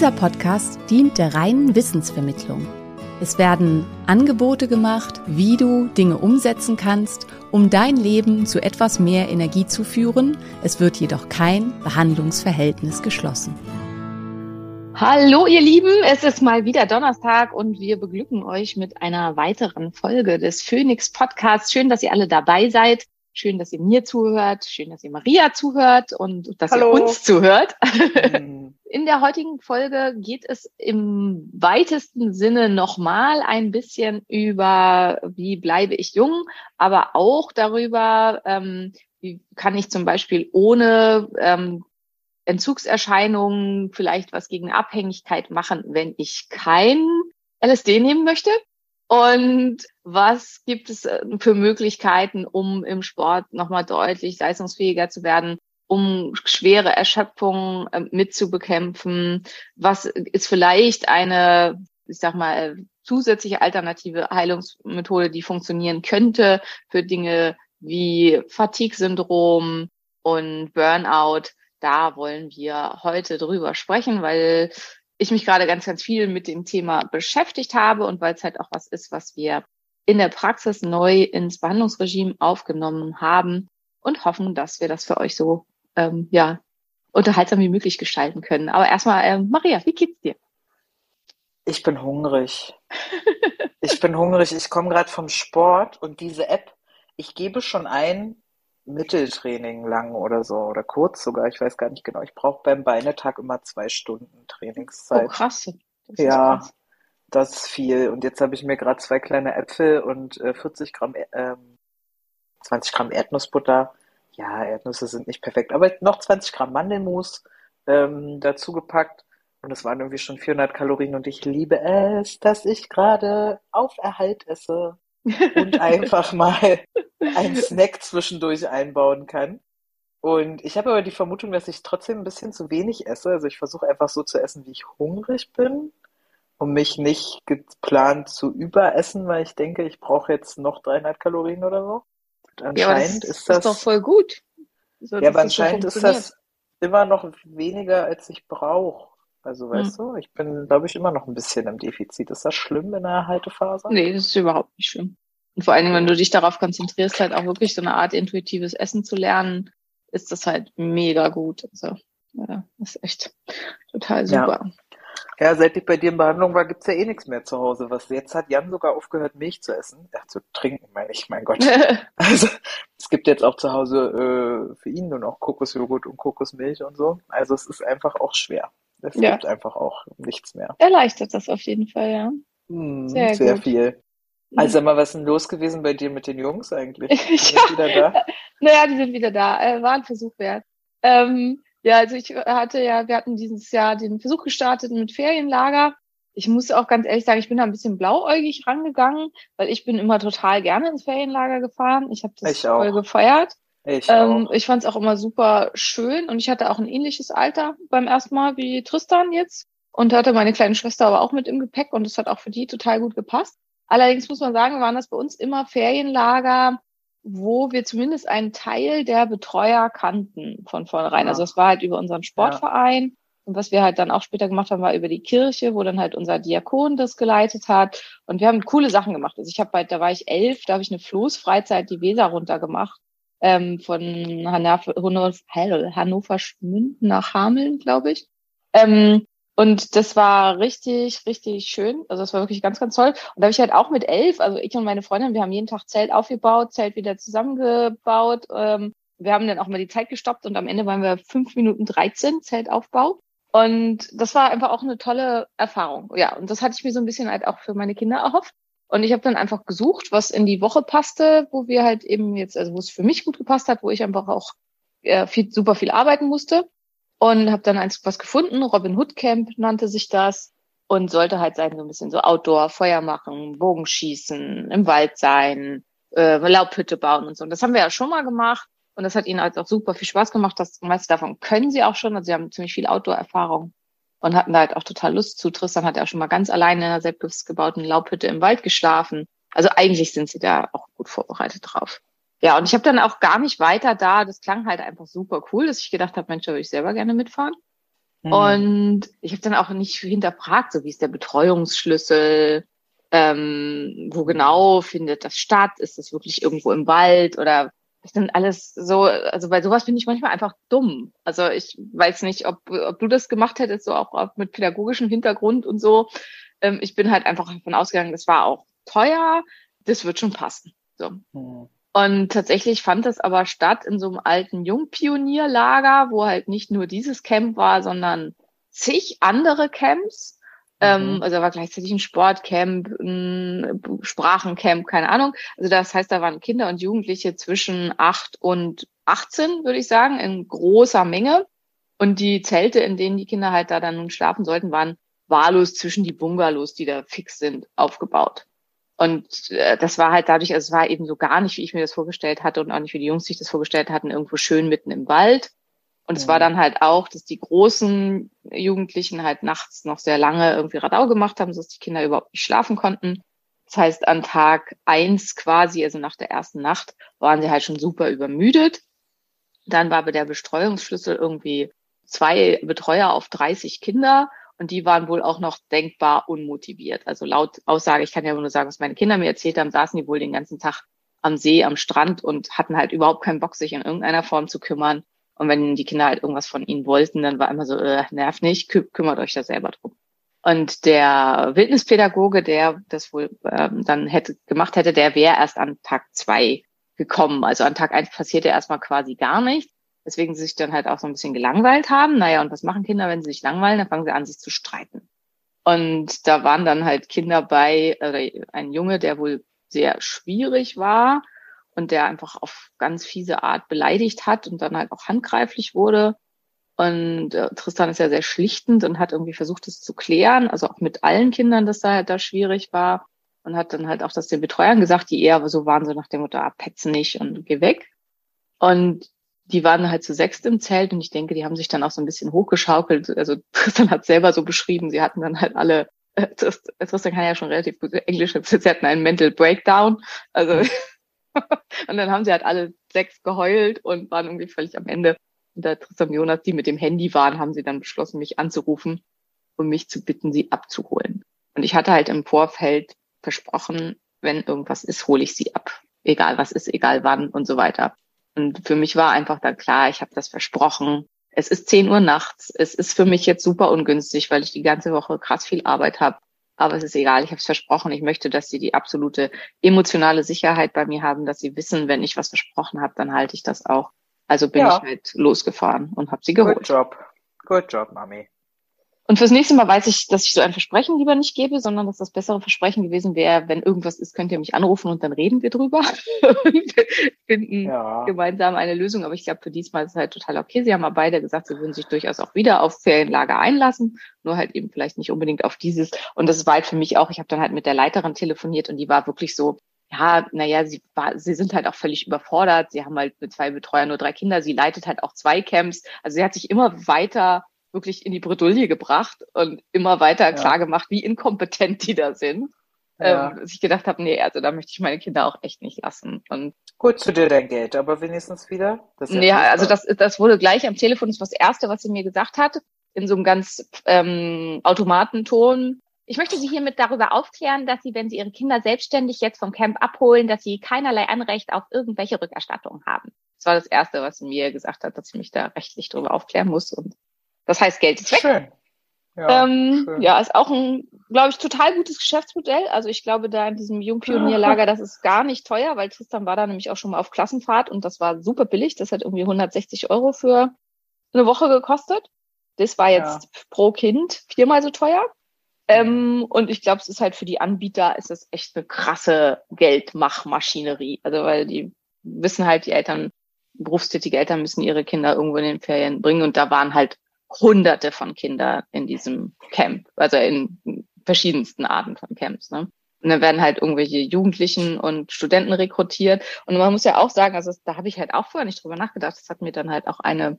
Dieser Podcast dient der reinen Wissensvermittlung. Es werden Angebote gemacht, wie du Dinge umsetzen kannst, um dein Leben zu etwas mehr Energie zu führen. Es wird jedoch kein Behandlungsverhältnis geschlossen. Hallo ihr Lieben, es ist mal wieder Donnerstag und wir beglücken euch mit einer weiteren Folge des Phoenix Podcasts. Schön, dass ihr alle dabei seid. Schön, dass ihr mir zuhört. Schön, dass ihr Maria zuhört und dass Hallo. ihr uns zuhört. In der heutigen Folge geht es im weitesten Sinne nochmal ein bisschen über, wie bleibe ich jung, aber auch darüber, ähm, wie kann ich zum Beispiel ohne ähm, Entzugserscheinungen vielleicht was gegen Abhängigkeit machen, wenn ich kein LSD nehmen möchte. Und was gibt es äh, für Möglichkeiten, um im Sport nochmal deutlich leistungsfähiger zu werden, um schwere Erschöpfung äh, mitzubekämpfen? Was ist vielleicht eine, ich sag mal, zusätzliche alternative Heilungsmethode, die funktionieren könnte für Dinge wie Fatigue-Syndrom und Burnout? Da wollen wir heute drüber sprechen, weil ich mich gerade ganz, ganz viel mit dem Thema beschäftigt habe und weil es halt auch was ist, was wir in der Praxis neu ins Behandlungsregime aufgenommen haben und hoffen, dass wir das für euch so ähm, ja unterhaltsam wie möglich gestalten können. Aber erstmal, ähm, Maria, wie geht's dir? Ich bin hungrig. Ich bin hungrig. Ich komme gerade vom Sport und diese App, ich gebe schon ein Mitteltraining lang oder so oder kurz sogar. Ich weiß gar nicht genau. Ich brauche beim Beinetag immer zwei Stunden Oh, Trainingszeit. krass. Das Ja, krass. das ist viel. Und jetzt habe ich mir gerade zwei kleine Äpfel und äh, 40 Gramm, Ä- ähm, 20 Gramm Erdnussbutter. Ja, Erdnüsse sind nicht perfekt, aber noch 20 Gramm Mandelmus ähm, dazu gepackt. Und es waren irgendwie schon 400 Kalorien und ich liebe es, dass ich gerade auf Erhalt esse und einfach mal einen Snack zwischendurch einbauen kann. Und ich habe aber die Vermutung, dass ich trotzdem ein bisschen zu wenig esse. Also ich versuche einfach so zu essen, wie ich hungrig bin, um mich nicht geplant zu überessen, weil ich denke, ich brauche jetzt noch 300 Kalorien oder so. Und Ja, das anscheinend ist ist das, doch voll gut. So, ja, aber anscheinend ist das immer noch weniger, als ich brauche. Also weißt du, ich bin, glaube ich, immer noch ein bisschen im Defizit. Ist das schlimm in der Haltephase? Nee, das ist überhaupt nicht schlimm. Und vor allen Dingen, wenn du dich darauf konzentrierst, halt auch wirklich so eine Art intuitives Essen zu lernen, ist das halt mega gut. Also, ja, das ist echt total super. Ja, seit ich bei dir in Behandlung war, gibt's ja eh nichts mehr zu Hause. Was jetzt hat Jan sogar aufgehört, Milch zu essen. Ja, zu trinken, meine ich, mein Gott. Also, es gibt jetzt auch zu Hause äh, für ihn nur noch Kokosjoghurt und Kokosmilch und so. Also es ist einfach auch schwer. Es Ja. gibt einfach auch nichts mehr. Erleichtert das auf jeden Fall, ja. Hm, Sehr sehr viel. Also sag mal, was ist denn los gewesen bei dir mit den Jungs eigentlich? Sind Ja. wieder da? Naja, die sind wieder da. Äh, war ein Versuch wert. Ähm, ja, also ich hatte ja, wir hatten dieses Jahr den Versuch gestartet mit Ferienlager. Ich muss auch ganz ehrlich sagen, ich bin da ein bisschen blauäugig rangegangen, weil ich bin immer total gerne ins Ferienlager gefahren. Ich habe das Ich auch. voll gefeiert. Ich Ähm, auch. ich fand es auch immer super schön und ich hatte auch ein ähnliches Alter beim ersten Mal wie Tristan jetzt und hatte meine kleine Schwester aber auch mit im Gepäck und es hat auch für die total gut gepasst. Allerdings muss man sagen, waren das bei uns immer Ferienlager, wo wir zumindest einen Teil der Betreuer kannten von vornherein. Ja. Also es war halt über unseren Sportverein und was wir halt dann auch später gemacht haben, war über die Kirche, wo dann halt unser Diakon das geleitet hat. Und wir haben coole Sachen gemacht. Also ich habe halt, da war ich elf, da habe ich eine Floßfreizeit die Weser runter gemacht ähm, von Hannover, Hannover, Hannover Schmünden nach Hameln, glaube ich. Ähm, und das war richtig, richtig schön. Also das war wirklich ganz, ganz toll. Und da habe ich halt auch mit elf, also ich und meine Freundin, wir haben jeden Tag Zelt aufgebaut, Zelt wieder zusammengebaut. Ähm, wir haben dann auch mal die Zeit gestoppt und am Ende waren wir fünf Minuten 13 Zeltaufbau. Und das war einfach auch eine tolle Erfahrung. Ja, und das hatte ich mir so ein bisschen halt auch für meine Kinder erhofft. Und ich habe dann einfach gesucht, was in die Woche passte, wo wir halt eben jetzt, also wo es für mich gut gepasst hat, wo ich einfach auch äh, viel, super viel arbeiten musste. Und habe dann eins was gefunden, Robin Hood Camp nannte sich das und sollte halt sein, so ein bisschen so Outdoor, Feuer machen, Bogenschießen, im Wald sein, äh, Laubhütte bauen und so. Und das haben wir ja schon mal gemacht. Und das hat ihnen halt auch super viel Spaß gemacht. Das meiste davon können sie auch schon. Also sie haben ziemlich viel Outdoor-Erfahrung und hatten da halt auch total Lust zu. Tristan hat ja auch schon mal ganz alleine in einer selbstgebauten Laubhütte im Wald geschlafen. Also eigentlich sind sie da auch gut vorbereitet drauf. Ja, und ich habe dann auch gar nicht weiter da. Das klang halt einfach super cool, dass ich gedacht habe, Mensch, da würde ich selber gerne mitfahren. Mhm. Und ich habe dann auch nicht hinterfragt, so wie ist der Betreuungsschlüssel, ähm, wo genau findet das statt? Ist das wirklich irgendwo im Wald oder ist dann alles so, also bei sowas finde ich manchmal einfach dumm. Also ich weiß nicht, ob, ob du das gemacht hättest, so auch, auch mit pädagogischem Hintergrund und so. Ähm, ich bin halt einfach davon ausgegangen, das war auch teuer, das wird schon passen. So. Mhm. Und tatsächlich fand das aber statt in so einem alten Jungpionierlager, wo halt nicht nur dieses Camp war, sondern zig andere Camps. Ähm, mhm. also da war gleichzeitig ein Sportcamp, ein Sprachencamp, keine Ahnung. Also das heißt, da waren Kinder und Jugendliche zwischen acht und 18, würde ich sagen, in großer Menge. Und die Zelte, in denen die Kinder halt da dann nun schlafen sollten, waren wahllos zwischen die Bungalows, die da fix sind, aufgebaut. Und äh, das war halt dadurch, also es war eben so gar nicht, wie ich mir das vorgestellt hatte und auch nicht, wie die Jungs sich das vorgestellt hatten, irgendwo schön mitten im Wald, und es war dann halt auch, dass die großen Jugendlichen halt nachts noch sehr lange irgendwie Radau gemacht haben, sodass die Kinder überhaupt nicht schlafen konnten. Das heißt, an Tag eins quasi, also nach der ersten Nacht, waren sie halt schon super übermüdet. Dann war aber der Bestreuungsschlüssel irgendwie zwei Betreuer auf 30 Kinder und die waren wohl auch noch denkbar unmotiviert. Also laut Aussage, ich kann ja nur sagen, was meine Kinder mir erzählt haben, saßen die wohl den ganzen Tag am See, am Strand und hatten halt überhaupt keinen Bock, sich in irgendeiner Form zu kümmern. Und wenn die Kinder halt irgendwas von ihnen wollten, dann war immer so, äh, nerv nicht, kü kümmert euch da selber drum. Und der Wildnispädagoge, der das wohl ähm, dann hätte gemacht hätte, der wäre erst an Tag zwei gekommen. Also an Tag eins passierte erstmal quasi gar nichts. Deswegen sie sich dann halt auch so ein bisschen gelangweilt haben. Naja, und was machen Kinder, wenn sie sich langweilen? Dann fangen sie an, sich zu streiten. Und da waren dann halt Kinder bei, äh, ein Junge, der wohl sehr schwierig war und der einfach auf ganz fiese Art beleidigt hat und dann halt auch handgreiflich wurde. Und äh, Tristan ist ja sehr schlichtend und hat irgendwie versucht, es zu klären, also auch mit allen Kindern, dass da halt da schwierig war. Und hat dann halt auch das den Betreuern gesagt, die eher so waren, so nach dem Motto, ah, petz nicht und geh weg. Und die waren halt zu sechst im Zelt und ich denke, die haben sich dann auch so ein bisschen hochgeschaukelt. Also Tristan hat selber so beschrieben, sie hatten dann halt alle, äh, Tristan kann ja schon relativ gut Englisch, sie hatten einen Mental Breakdown. Also und dann haben sie halt alle sechs geheult und waren irgendwie völlig am Ende. Und da Tristan Jonas, die mit dem Handy waren, haben sie dann beschlossen, mich anzurufen und mich zu bitten, sie abzuholen. Und ich hatte halt im Vorfeld versprochen, wenn irgendwas ist, hole ich sie ab. Egal was ist, egal wann und so weiter. Und für mich war einfach dann klar, ich habe das versprochen. Es ist 10 Uhr nachts. Es ist für mich jetzt super ungünstig, weil ich die ganze Woche krass viel Arbeit habe. Aber es ist egal, ich habe es versprochen. Ich möchte, dass sie die absolute emotionale Sicherheit bei mir haben, dass sie wissen, wenn ich was versprochen habe, dann halte ich das auch. Also bin ja. ich halt losgefahren und habe sie geholt. Good job. Good job, Mami. Und fürs nächste Mal weiß ich, dass ich so ein Versprechen lieber nicht gebe, sondern dass das bessere Versprechen gewesen wäre, wenn irgendwas ist, könnt ihr mich anrufen und dann reden wir drüber und finden ja. gemeinsam eine Lösung. Aber ich glaube, für diesmal ist es halt total okay. Sie haben aber beide gesagt, sie würden sich durchaus auch wieder auf Ferienlager einlassen, nur halt eben vielleicht nicht unbedingt auf dieses. Und das war halt für mich auch, ich habe dann halt mit der Leiterin telefoniert und die war wirklich so, ja, naja, sie war, sie sind halt auch völlig überfordert. Sie haben halt mit zwei Betreuern nur drei Kinder. Sie leitet halt auch zwei Camps. Also sie hat sich immer weiter wirklich in die Bredouille gebracht und immer weiter ja. klar gemacht, wie inkompetent die da sind. Ja. Ähm, dass ich gedacht habe, nee, also da möchte ich meine Kinder auch echt nicht lassen. Und Gut zu dir dein Geld, aber wenigstens wieder. Das ja, ja also das, das wurde gleich am Telefon, das war das Erste, was sie mir gesagt hat, in so einem ganz ähm, Automatenton. Ich möchte Sie hiermit darüber aufklären, dass Sie, wenn Sie Ihre Kinder selbstständig jetzt vom Camp abholen, dass Sie keinerlei Anrecht auf irgendwelche Rückerstattungen haben. Das war das Erste, was sie mir gesagt hat, dass ich mich da rechtlich darüber aufklären muss. Und das heißt, Geld ist weg. Schön. Ja, ähm, schön. ja, ist auch ein, glaube ich, total gutes Geschäftsmodell. Also ich glaube, da in diesem Jungpionierlager, das ist gar nicht teuer, weil Tristan war da nämlich auch schon mal auf Klassenfahrt und das war super billig. Das hat irgendwie 160 Euro für eine Woche gekostet. Das war jetzt pro Kind viermal so teuer. Ähm, und ich glaube, es ist halt für die Anbieter, ist es echt eine krasse Geldmachmaschinerie. Also weil die wissen halt, die Eltern, berufstätige Eltern müssen ihre Kinder irgendwo in den Ferien bringen. Und da waren halt hunderte von Kindern in diesem Camp, also in verschiedensten Arten von Camps. Ne? Und dann werden halt irgendwelche Jugendlichen und Studenten rekrutiert. Und man muss ja auch sagen, also da habe ich halt auch vorher nicht drüber nachgedacht. Das hat mir dann halt auch eine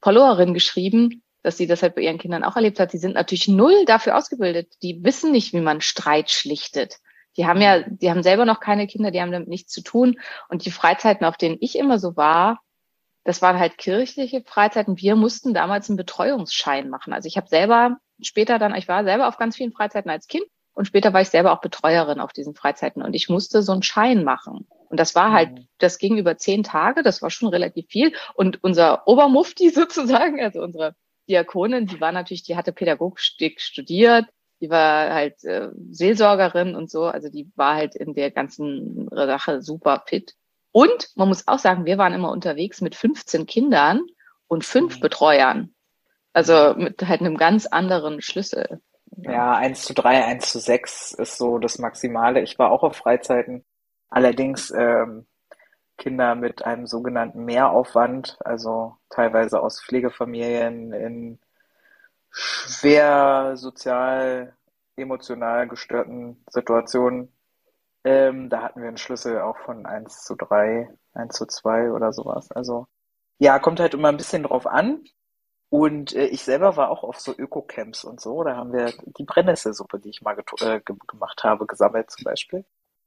Followerin geschrieben, dass sie das halt bei ihren Kindern auch erlebt hat. Die sind natürlich null dafür ausgebildet. Die wissen nicht, wie man Streit schlichtet. Die haben ja, die haben selber noch keine Kinder, die haben damit nichts zu tun. Und die Freizeiten, auf denen ich immer so war, das waren halt kirchliche Freizeiten. Wir mussten damals einen Betreuungsschein machen. Also ich habe selber später dann, ich war selber auf ganz vielen Freizeiten als Kind und später war ich selber auch Betreuerin auf diesen Freizeiten und ich musste so einen Schein machen. Und das war halt, mhm. das ging über zehn Tage, das war schon relativ viel. Und unser Obermufti sozusagen, also unsere Diakonin, die war natürlich, die hatte Pädagogik studiert, die war halt äh, Seelsorgerin und so, also die war halt in der ganzen Sache super fit. Und man muss auch sagen, wir waren immer unterwegs mit 15 Kindern und fünf mhm. Betreuern. Also mit halt einem ganz anderen Schlüssel. Ja, eins zu drei, eins zu sechs ist so das Maximale. Ich war auch auf Freizeiten. Allerdings ähm, Kinder mit einem sogenannten Mehraufwand, also teilweise aus Pflegefamilien in schwer sozial, emotional gestörten Situationen. Ähm, da hatten wir einen Schlüssel auch von 1 zu 3, 1 zu 2 oder sowas. Also ja, kommt halt immer ein bisschen drauf an. Und äh, ich selber war auch auf so Öko-Camps und so. Da haben wir die Brennnesselsuppe, die ich mal äh, gemacht habe, gesammelt zum Beispiel.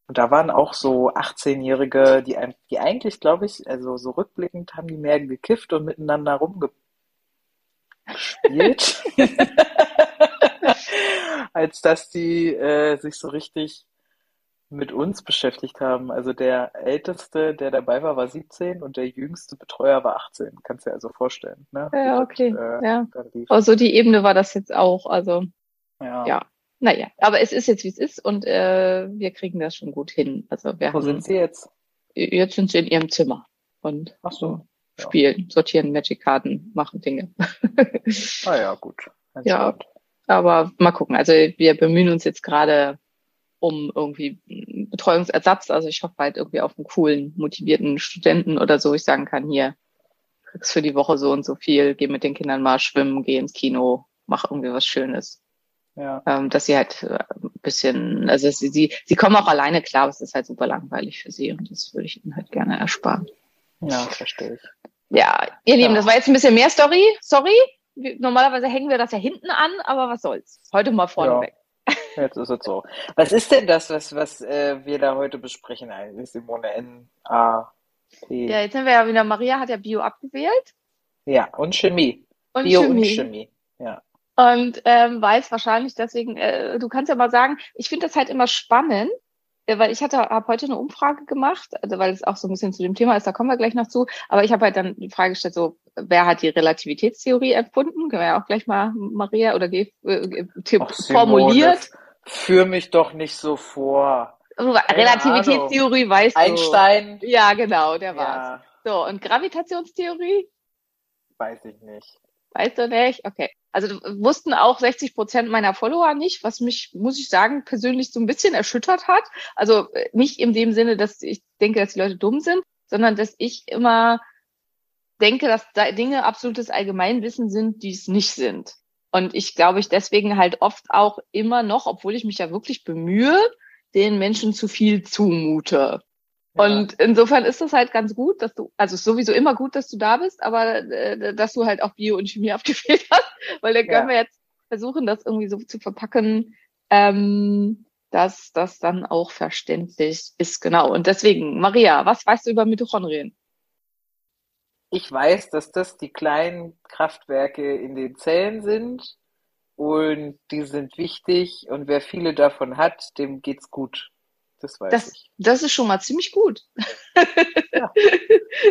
Und da waren auch so 18-Jährige, die, die eigentlich, glaube ich, also so rückblickend haben die mehr gekifft und miteinander rumgespielt, als dass die äh, sich so richtig mit uns beschäftigt haben. Also der Älteste, der dabei war, war 17 und der jüngste Betreuer war 18. Kannst du dir also vorstellen. Ne? Ja, okay. Und, äh, ja. Also die Ebene war das jetzt auch. Also ja. ja. Naja, aber es ist jetzt, wie es ist und äh, wir kriegen das schon gut hin. Also wir Wo haben, sind Sie jetzt? Jetzt sind Sie in Ihrem Zimmer und Ach so, ja. spielen, sortieren Magic-Karten, machen Dinge. ah ja, gut. Ja, aber mal gucken. Also wir bemühen uns jetzt gerade um irgendwie Betreuungsersatz. Also ich hoffe halt irgendwie auf einen coolen, motivierten Studenten oder so. Ich sagen kann, hier, kriegst für die Woche so und so viel, geh mit den Kindern mal schwimmen, geh ins Kino, mach irgendwie was Schönes. Ja. Ähm, dass sie halt äh, ein bisschen, also sie, sie, sie kommen auch alleine klar, aber es ist halt super langweilig für sie und das würde ich ihnen halt gerne ersparen. Ja, verstehe ich. Ja, ihr Lieben, das war jetzt ein bisschen mehr Story. Sorry. Normalerweise hängen wir das ja hinten an, aber was soll's. Heute mal vorneweg. Ja. Jetzt ist es so. Was ist denn das, was, was äh, wir da heute besprechen eigentlich, Simone? N, A, P. Ja, jetzt haben wir ja wieder, Maria hat ja Bio abgewählt. Ja, und Chemie. Und Bio Chemie. und Chemie. Ja. Und ähm, weiß wahrscheinlich deswegen, äh, du kannst ja mal sagen, ich finde das halt immer spannend, äh, weil ich hatte, habe heute eine Umfrage gemacht, also weil es auch so ein bisschen zu dem Thema ist, da kommen wir gleich noch zu. Aber ich habe halt dann die Frage gestellt, so wer hat die Relativitätstheorie erfunden? Können wir ja auch gleich mal Maria oder äh, Ach, formuliert. Führ mich doch nicht so vor. Relativitätstheorie weißt du. Einstein. Ja, genau, der war's. Ja. So, und Gravitationstheorie? Weiß ich nicht. Weißt du nicht? Okay. Also wussten auch 60 Prozent meiner Follower nicht, was mich, muss ich sagen, persönlich so ein bisschen erschüttert hat. Also nicht in dem Sinne, dass ich denke, dass die Leute dumm sind, sondern dass ich immer denke, dass da Dinge absolutes Allgemeinwissen sind, die es nicht sind. Und ich glaube, ich deswegen halt oft auch immer noch, obwohl ich mich ja wirklich bemühe, den Menschen zu viel zumute. Ja. Und insofern ist es halt ganz gut, dass du, also ist sowieso immer gut, dass du da bist, aber äh, dass du halt auch Bio und Chemie abgefehlt hast, weil dann können ja. wir jetzt versuchen, das irgendwie so zu verpacken, ähm, dass das dann auch verständlich ist. Genau. Und deswegen, Maria, was weißt du über Mitochondrien? Ich weiß, dass das die kleinen Kraftwerke in den Zellen sind und die sind wichtig und wer viele davon hat, dem geht's gut. Das weiß das, ich. Das ist schon mal ziemlich gut. Ja,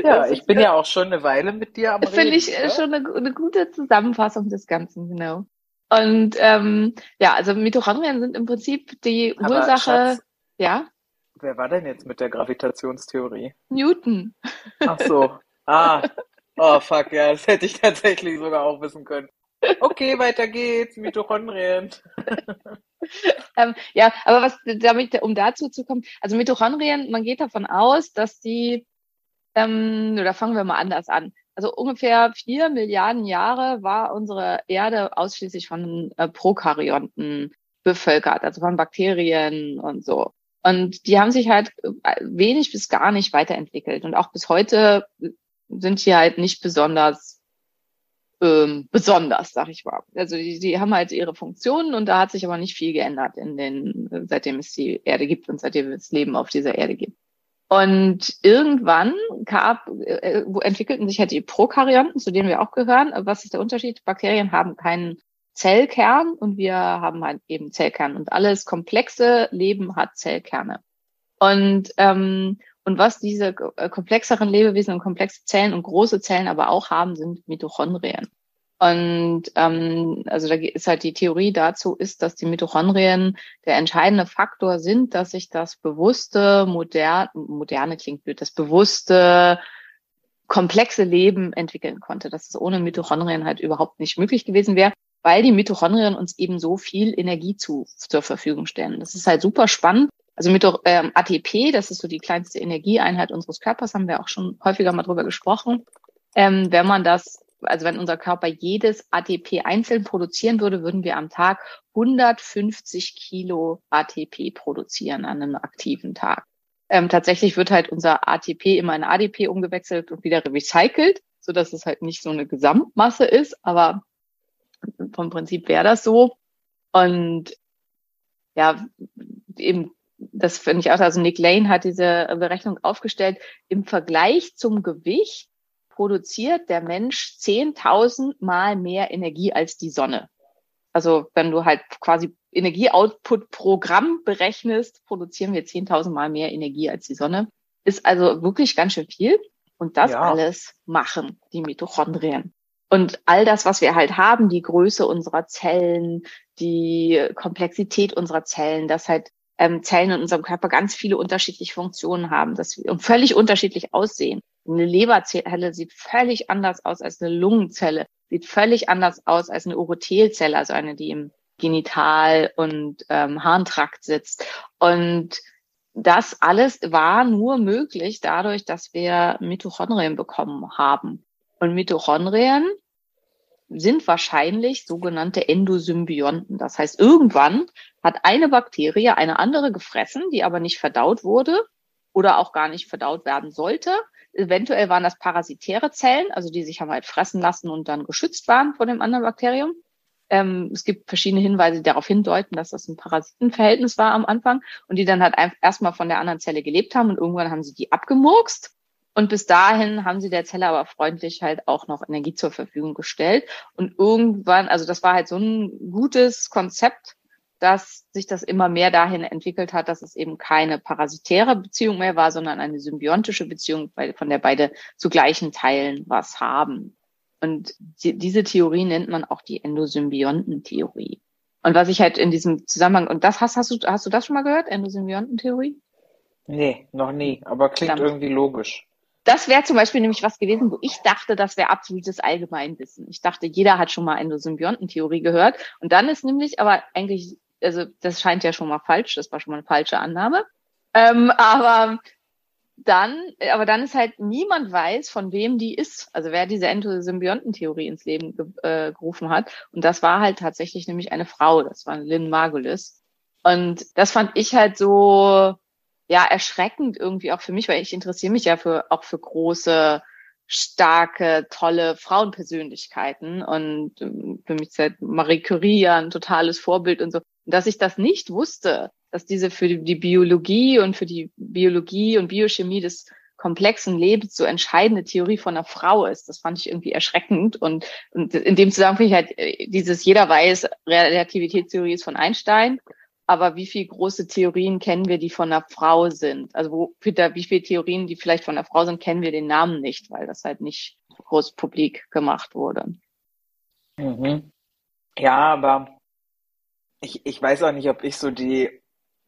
ja ich bin ja auch schon eine Weile mit dir am Reden. Finde ich ja? schon eine, eine, gute Zusammenfassung des Ganzen, genau. Und ähm, ja, also Mitochondrien sind im Prinzip die Aber Ursache. Schatz, ja. Wer war denn jetzt mit der Gravitationstheorie? Newton. Ach so. Ah, oh fuck, ja, das hätte ich tatsächlich sogar auch wissen können. Okay, weiter geht's. Mitochondrien. ähm, ja, aber was damit, um dazu zu kommen, also Mitochondrien, man geht davon aus, dass die, ähm, oder fangen wir mal anders an. Also ungefähr vier Milliarden Jahre war unsere Erde ausschließlich von äh, Prokaryonten bevölkert, also von Bakterien und so. Und die haben sich halt äh, wenig bis gar nicht weiterentwickelt. Und auch bis heute sind die halt nicht besonders ähm, besonders, sag ich mal. Also die, die haben halt ihre Funktionen und da hat sich aber nicht viel geändert in den, seitdem es die Erde gibt und seitdem es Leben auf dieser Erde gibt. Und irgendwann gab, äh, entwickelten sich halt die Prokaryanten, zu denen wir auch gehören. Was ist der Unterschied? Bakterien haben keinen Zellkern und wir haben halt eben Zellkern. Und alles komplexe Leben hat Zellkerne. Und, ähm, und was diese äh, komplexeren Lebewesen und komplexe Zellen und große Zellen aber auch haben, sind Mitochondrien. Und ähm, also da ist halt die Theorie dazu, ist, dass die Mitochondrien der entscheidende Faktor sind, dass sich das bewusste, moderne, moderne klingt blöd, das bewusste, komplexe Leben entwickeln konnte, dass es ohne Mitochondrien halt überhaupt nicht möglich gewesen wäre, weil die Mitochondrien uns eben so viel Energie zu, zur Verfügung stellen. Das ist halt super spannend, also mit ähm, ATP, das ist so die kleinste Energieeinheit unseres Körpers, haben wir auch schon häufiger mal drüber gesprochen. Ähm, wenn man das, also wenn unser Körper jedes ATP einzeln produzieren würde, würden wir am Tag 150 Kilo ATP produzieren an einem aktiven Tag. Ähm, tatsächlich wird halt unser ATP immer in ADP umgewechselt und wieder recycelt, so dass es halt nicht so eine Gesamtmasse ist, aber vom Prinzip wäre das so. Und ja, eben das finde ich auch, also Nick Lane hat diese Berechnung aufgestellt, im Vergleich zum Gewicht produziert der Mensch 10.000 mal mehr Energie als die Sonne. Also wenn du halt quasi Energieoutput pro Gramm berechnest, produzieren wir 10.000 mal mehr Energie als die Sonne. Ist also wirklich ganz schön viel. Und das ja. alles machen die Mitochondrien. Und all das, was wir halt haben, die Größe unserer Zellen, die Komplexität unserer Zellen, dass halt ähm, Zellen in unserem Körper ganz viele unterschiedliche Funktionen haben, dass wir völlig unterschiedlich aussehen. Eine Leberzelle sieht völlig anders aus als eine Lungenzelle, sieht völlig anders aus als eine Urothelzelle, also eine, die im Genital- und ähm, Harntrakt sitzt. Und das alles war nur möglich dadurch, dass wir Mitochondrien bekommen haben. Und Mitochondrien sind wahrscheinlich sogenannte Endosymbionten. Das heißt, irgendwann hat eine Bakterie eine andere gefressen, die aber nicht verdaut wurde oder auch gar nicht verdaut werden sollte. Eventuell waren das parasitäre Zellen, also die sich haben halt fressen lassen und dann geschützt waren vor dem anderen Bakterium. Ähm, es gibt verschiedene Hinweise, die darauf hindeuten, dass das ein Parasitenverhältnis war am Anfang und die dann halt erstmal von der anderen Zelle gelebt haben und irgendwann haben sie die abgemurkst und bis dahin haben sie der Zelle aber freundlich halt auch noch Energie zur Verfügung gestellt. Und irgendwann, also das war halt so ein gutes Konzept, dass sich das immer mehr dahin entwickelt hat, dass es eben keine parasitäre Beziehung mehr war, sondern eine symbiontische Beziehung, von der beide zu gleichen Teilen was haben. Und die, diese Theorie nennt man auch die Endosymbiontentheorie. Und was ich halt in diesem Zusammenhang, und das hast, hast du, hast du das schon mal gehört, Endosymbiontentheorie? Nee, noch nie, aber klingt Verdammt. irgendwie logisch das wäre zum Beispiel nämlich was gewesen, wo ich dachte, das wäre absolutes Allgemeinwissen. Ich dachte, jeder hat schon mal Endosymbiontentheorie gehört. Und dann ist nämlich aber eigentlich, also das scheint ja schon mal falsch, das war schon mal eine falsche Annahme. Ähm, aber dann, aber dann ist halt niemand weiß, von wem die ist. Also wer diese Endosymbiontentheorie ins Leben ge äh, gerufen hat. Und das war halt tatsächlich nämlich eine Frau. Das war Lynn Margulis. Und das fand ich halt so, ja erschreckend irgendwie auch für mich, weil ich interessiere mich ja für auch für große, starke, tolle Frauenpersönlichkeiten und ähm, für mich ist halt Marie Curie ja ein totales Vorbild und so. Und dass ich das nicht wusste, dass diese für die Biologie und für die Biologie und Biochemie des komplexen Lebens so entscheidende Theorie von einer Frau ist. Das fand ich irgendwie erschreckend. Und, und in dem Zusammenhang finde ich halt äh, dieses jeder weiß, Relativitätstheorie ist von Einstein aber wie viele große Theorien kennen wir, die von einer Frau sind? Also wo, wie viele Theorien, die vielleicht von einer Frau sind, kennen wir den Namen nicht, weil das halt nicht groß publik gemacht wurde. Mhm. Ja, aber ich, ich weiß auch nicht, ob ich so die,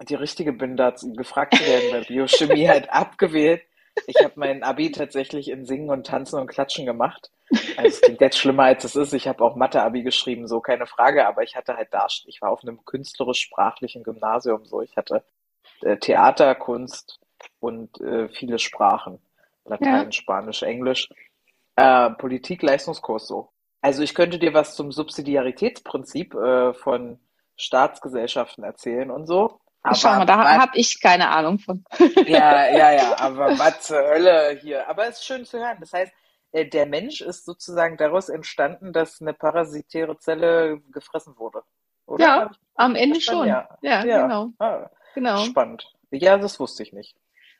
die richtige bin, da gefragt zu werden, weil Biochemie halt abgewählt. Ich habe mein Abi tatsächlich in Singen und Tanzen und Klatschen gemacht. Also es klingt jetzt schlimmer als es ist. Ich habe auch Mathe-Abi geschrieben, so keine Frage. Aber ich hatte halt da, ich war auf einem künstlerisch-sprachlichen Gymnasium so. Ich hatte äh, Theater, Kunst und äh, viele Sprachen. Latein, Ja. Spanisch, Englisch. Äh, Politik, Leistungskurs so. Also ich könnte dir was zum Subsidiaritätsprinzip äh, von Staatsgesellschaften erzählen und so. Schau mal, da habe ich keine Ahnung von. ja, ja, ja, aber was zur Hölle hier. Aber es ist schön zu hören. Das heißt, äh, der Mensch ist sozusagen daraus entstanden, dass eine parasitäre Zelle gefressen wurde. Oder? Ja, am Ende schon. ja. Ja, Ja. genau. Ah, genau. spannend. Ja, das wusste ich nicht.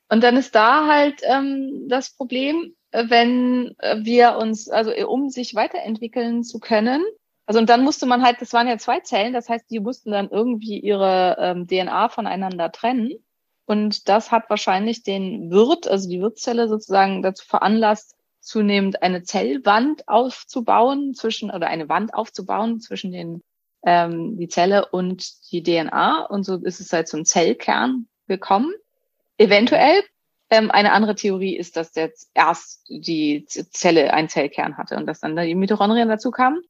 Und dann ist da halt ähm, das Problem, äh, wenn äh, wir uns, also um sich weiterentwickeln zu können, also und dann musste man halt, das waren ja zwei Zellen, das heißt, die mussten dann irgendwie ihre ähm, DNA voneinander trennen. Und das hat wahrscheinlich den Wirt, also die Wirtszelle sozusagen dazu veranlasst, zunehmend eine Zellwand aufzubauen zwischen, oder eine Wand aufzubauen zwischen den, ähm, die Zelle und die DNA. Und so ist es halt zum Zellkern gekommen. Eventuell. Ähm, eine andere Theorie ist, dass jetzt erst die Zelle einen Zellkern hatte und dass dann da die Mitochondrien dazu kamen.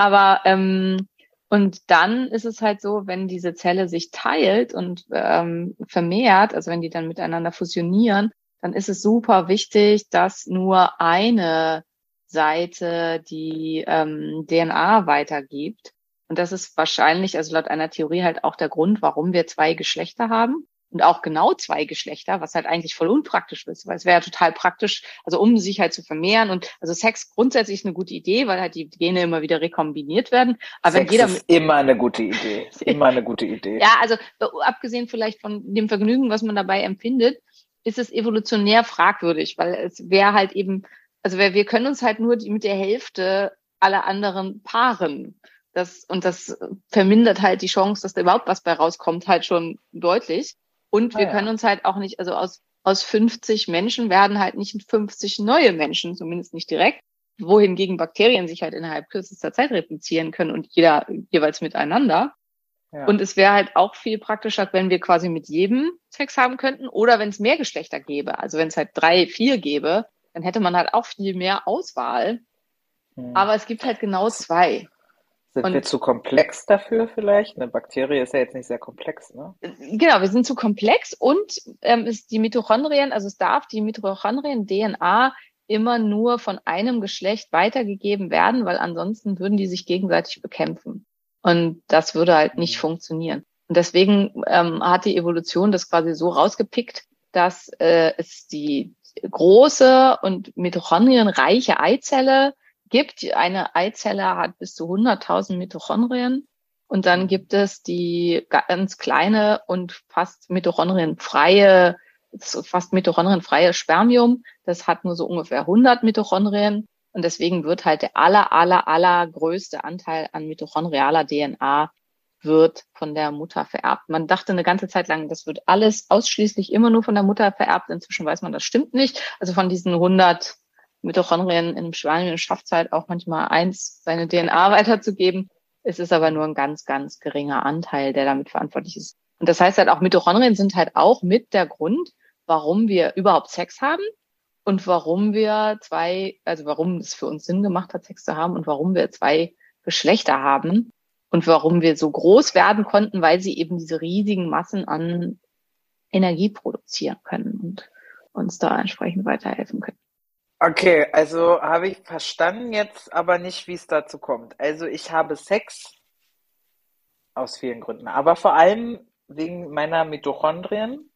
Aber ähm, und dann ist es halt so, wenn diese Zelle sich teilt und ähm, vermehrt, also wenn die dann miteinander fusionieren, dann ist es super wichtig, dass nur eine Seite die ähm, DNA weitergibt. Und das ist wahrscheinlich, also laut einer Theorie halt auch der Grund, warum wir zwei Geschlechter haben und auch genau zwei Geschlechter, was halt eigentlich voll unpraktisch ist, weil es wäre ja total praktisch, also um sich halt zu vermehren und also Sex grundsätzlich eine gute Idee, weil halt die Gene immer wieder rekombiniert werden. Aber wenn Sex jeder ist immer eine gute Idee. Ist Immer eine gute Idee. ja, also abgesehen vielleicht von dem Vergnügen, was man dabei empfindet, ist es evolutionär fragwürdig, weil es wäre halt eben, also wir, wir können uns halt nur die, mit der Hälfte aller anderen paaren. Das, und das vermindert halt die Chance, dass da überhaupt was bei rauskommt, halt schon deutlich. Und wir Ah ja. können uns halt auch nicht, also aus, aus 50 Menschen werden halt nicht 50 neue Menschen, zumindest nicht direkt, wohingegen Bakterien sich halt innerhalb kürzester Zeit replizieren können und jeder jeweils miteinander. Ja. Und es wäre halt auch viel praktischer, wenn wir quasi mit jedem Sex haben könnten oder wenn es mehr Geschlechter gäbe. Also wenn es halt drei, vier gäbe, dann hätte man halt auch viel mehr Auswahl. Hm. Aber es gibt halt genau zwei. Sind und- wir zu komplex dafür vielleicht? Eine Bakterie ist ja jetzt nicht sehr komplex, ne? Genau, wir sind zu komplex und ähm, ist die Mitochondrien, also es darf die Mitochondrien-DNA immer nur von einem Geschlecht weitergegeben werden, weil ansonsten würden die sich gegenseitig bekämpfen. Und das würde halt nicht funktionieren. Und deswegen ähm, hat die Evolution das quasi so rausgepickt, dass äh, es die große und mitochondrienreiche Eizelle gibt. Eine Eizelle hat bis zu 100.000 Mitochondrien. Und dann gibt es die ganz kleine und fast mitochondrienfreie, fast mitochondrienfreie Spermium. Das hat nur so ungefähr 100 Mitochondrien. Und deswegen wird halt der aller, aller, aller größte Anteil an mitochondrialer DNA wird von der Mutter vererbt. Man dachte eine ganze Zeit lang, das wird alles ausschließlich immer nur von der Mutter vererbt. Inzwischen weiß man, das stimmt nicht. Also von diesen 100 Mitochondrien in einem Schwein schafft es halt auch manchmal eins, seine DNA weiterzugeben. Es ist aber nur ein ganz, ganz geringer Anteil, der damit verantwortlich ist. Und das heißt halt auch, Mitochondrien sind halt auch mit der Grund, warum wir überhaupt Sex haben und warum wir zwei, also warum es für uns Sinn gemacht hat, Sex zu haben und warum wir zwei Geschlechter haben und warum wir so groß werden konnten, weil sie eben diese riesigen Massen an Energie produzieren können und uns da entsprechend weiterhelfen können. Okay, also habe ich verstanden jetzt aber nicht, wie es dazu kommt. Also ich habe Sex aus vielen Gründen, aber vor allem wegen meiner Mitochondrien.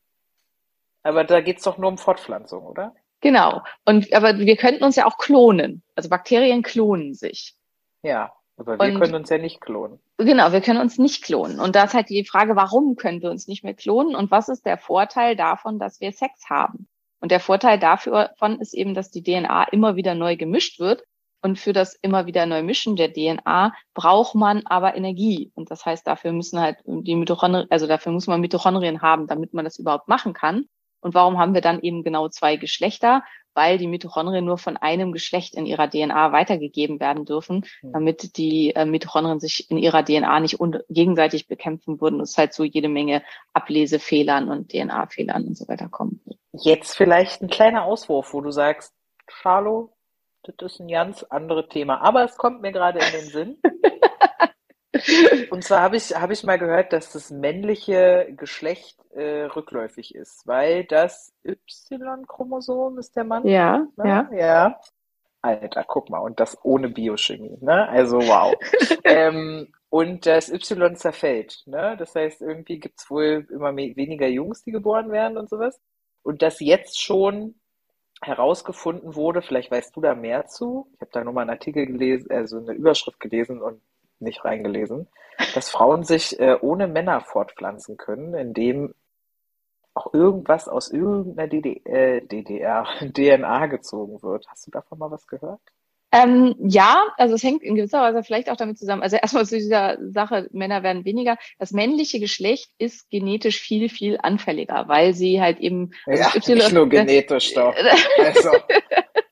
Aber da geht's doch nur um Fortpflanzung, oder? Genau. Und aber wir könnten uns ja auch klonen. Also Bakterien klonen sich. Ja, aber wir Und- können uns ja nicht klonen. Genau, wir können uns nicht klonen. Und da ist halt die Frage, warum können wir uns nicht mehr klonen und was ist der Vorteil davon, dass wir Sex haben? Und der Vorteil davon ist eben, dass die DNA immer wieder neu gemischt wird. Und für das immer wieder neu Mischen der DNA braucht man aber Energie. Und das heißt, dafür müssen halt die Mitochondrien, also dafür muss man Mitochondrien haben, damit man das überhaupt machen kann. Und warum haben wir dann eben genau zwei Geschlechter? Weil die Mitochondrien nur von einem Geschlecht in ihrer DNA weitergegeben werden dürfen, damit die äh, Mitochondrien sich in ihrer DNA nicht gegenseitig bekämpfen würden. Es halt so jede Menge Ablesefehlern und DNA-Fehlern und so weiter kommen. Jetzt vielleicht ein kleiner Auswurf, wo du sagst, Charlo, das ist ein ganz anderes Thema. Aber es kommt mir gerade in den Sinn. Und zwar habe ich, habe ich mal gehört, dass das männliche Geschlecht äh, rückläufig ist, weil das Y-Chromosom ist der Mann. Ja, ne? ja. Ja. Alter, guck mal, und das ohne Biochemie, ne? Also wow. ähm, und das Y zerfällt, ne? Das heißt, irgendwie gibt's wohl immer me- weniger Jungs, die geboren werden und sowas. Und das jetzt schon herausgefunden wurde, vielleicht weißt du da mehr zu. Ich habe da nur mal einen Artikel gelesen, also eine Überschrift gelesen und nicht reingelesen, dass Frauen sich äh, ohne Männer fortpflanzen können, indem auch irgendwas aus irgendeiner DD, äh, DDR, DNA gezogen wird. Hast du davon mal was gehört? Ähm, ja, also es hängt in gewisser Weise vielleicht auch damit zusammen. Also erstmal zu dieser Sache, Männer werden weniger. Das männliche Geschlecht ist genetisch viel, viel anfälliger, weil sie halt eben also Ja, nicht nur genetisch doch. Also,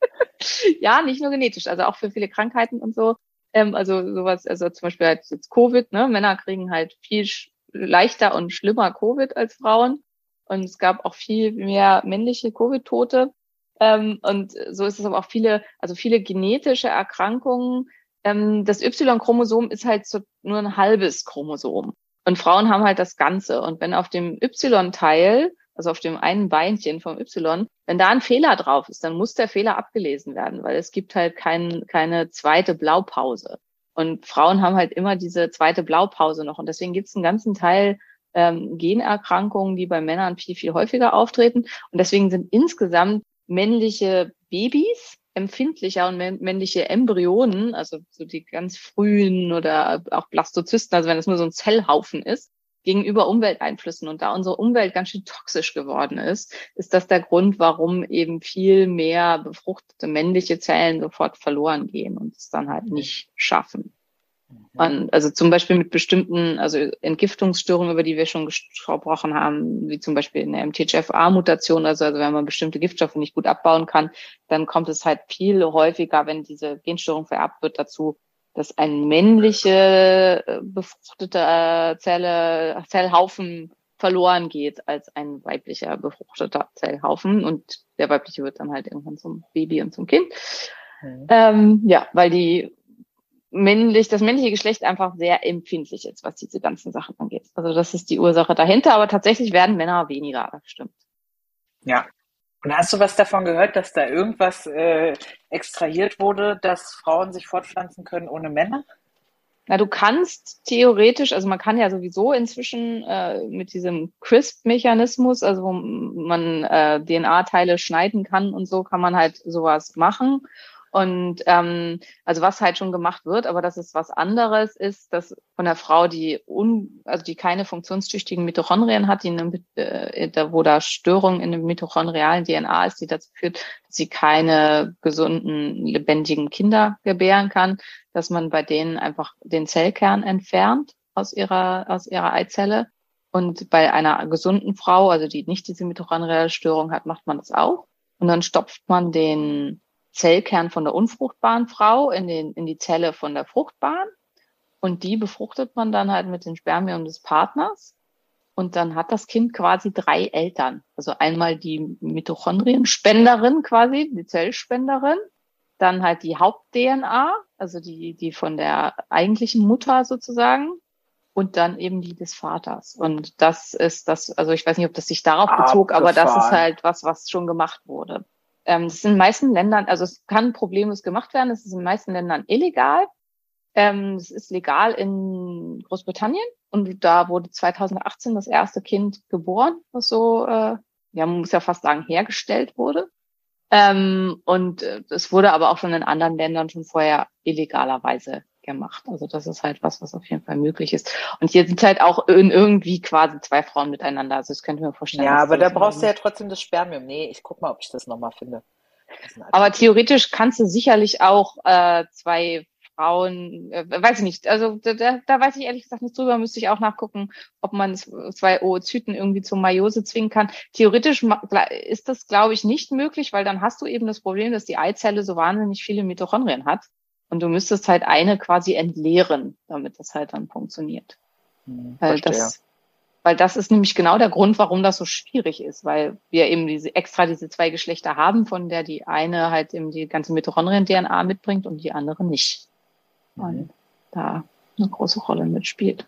ja, nicht nur genetisch, also auch für viele Krankheiten und so. Ähm, also sowas, also zum Beispiel halt jetzt Covid, ne? Männer kriegen halt viel leichter und schlimmer Covid als Frauen. Und es gab auch viel mehr männliche Covid-Tote. Ähm, und so ist es aber auch viele, also viele genetische Erkrankungen. Ähm, das Y-Chromosom ist halt so nur ein halbes Chromosom. Und Frauen haben halt das Ganze. Und wenn auf dem Y-Teil, also auf dem einen Beinchen vom Y, wenn da ein Fehler drauf ist, dann muss der Fehler abgelesen werden, weil es gibt halt kein, keine zweite Blaupause. Und Frauen haben halt immer diese zweite Blaupause noch. Und deswegen gibt es einen ganzen Teil ähm, Generkrankungen, die bei Männern viel, viel häufiger auftreten. Und deswegen sind insgesamt männliche Babys empfindlicher und mä- männliche Embryonen, also so die ganz frühen oder auch Blastozysten, also wenn es nur so ein Zellhaufen ist, gegenüber Umwelteinflüssen. Und da unsere Umwelt ganz schön toxisch geworden ist, ist das der Grund, warum eben viel mehr befruchtete männliche Zellen sofort verloren gehen und es dann halt nicht schaffen. Und also zum Beispiel mit bestimmten, also Entgiftungsstörungen, über die wir schon gesprochen haben, wie zum Beispiel eine MTHFR-Mutation, also, also wenn man bestimmte Giftstoffe nicht gut abbauen kann, dann kommt es halt viel häufiger, wenn diese Genstörung vererbt wird, dazu, dass ein männliche äh, befruchtete äh, Zelle, Zellhaufen verloren geht als ein weiblicher befruchteter Zellhaufen und der weibliche wird dann halt irgendwann zum Baby und zum Kind. Mhm. Ähm, ja, weil die männlich, das männliche Geschlecht einfach sehr empfindlich ist, was diese ganzen Sachen angeht. Also das ist die Ursache dahinter, aber tatsächlich werden Männer weniger, das stimmt. ja. Und hast du was davon gehört, dass da irgendwas äh, extrahiert wurde, dass Frauen sich fortpflanzen können ohne Männer? Na, du kannst theoretisch, also man kann ja sowieso inzwischen äh, mit diesem CRISP-Mechanismus, also wo man äh, DNA-Teile schneiden kann und so, kann man halt sowas machen. Und ähm, also was halt schon gemacht wird, aber das ist was anderes, ist, dass von der Frau, die un, also die keine funktionstüchtigen Mitochondrien hat, die eine, äh, wo da Störung in dem mitochondrialen DNA ist, die dazu führt, dass sie keine gesunden, lebendigen Kinder gebären kann, dass man bei denen einfach den Zellkern entfernt aus ihrer, aus ihrer Eizelle. Und bei einer gesunden Frau, also die nicht diese mitochondriale Störung hat, macht man das auch. Und dann stopft man den Zellkern von der unfruchtbaren Frau in, den, in die Zelle von der fruchtbaren. Und die befruchtet man dann halt mit den Spermien des Partners. Und dann hat das Kind quasi drei Eltern. Also einmal die Mitochondrienspenderin quasi, die Zellspenderin. Dann halt die Haupt-DNA, also die, die von der eigentlichen Mutter sozusagen. Und dann eben die des Vaters. Und das ist das, also ich weiß nicht, ob das sich darauf bezog, aber das ist halt was, was schon gemacht wurde. Ähm, das ist in den meisten Ländern, also es kann problemlos gemacht werden, es ist in den meisten Ländern illegal. Ähm, es ist legal in Großbritannien und da wurde 2018 das erste Kind geboren, was so, äh, ja, man muss ja fast sagen, hergestellt wurde. Ähm, und äh, es wurde aber auch schon in anderen Ländern schon vorher illegalerweise gemacht. Also das ist halt was, was auf jeden Fall möglich ist. Und hier sind halt auch irgendwie quasi zwei Frauen miteinander. Also das könnte ich mir vorstellen. Ja, aber da brauchst du ja trotzdem das Spermium. Nee, ich guck mal, ob ich das nochmal finde. Das Aber theoretisch kannst du sicherlich auch äh, zwei Frauen, äh, weiß ich nicht, also da, da, weiß ich ehrlich gesagt nicht drüber, müsste ich auch nachgucken, ob man zwei Oozyten irgendwie zur Meiose zwingen kann. Theoretisch ist das, glaube ich, nicht möglich, weil dann hast du eben das Problem, dass die Eizelle so wahnsinnig viele Mitochondrien hat und du müsstest halt eine quasi entleeren, damit das halt dann funktioniert. Hm, Weil verstehe. das Weil das ist nämlich genau der Grund, warum das so schwierig ist, weil wir eben diese extra diese zwei Geschlechter haben, von der die eine halt eben die ganze Mitochondrien-DNA mitbringt und die andere nicht. Und da eine große Rolle mitspielt.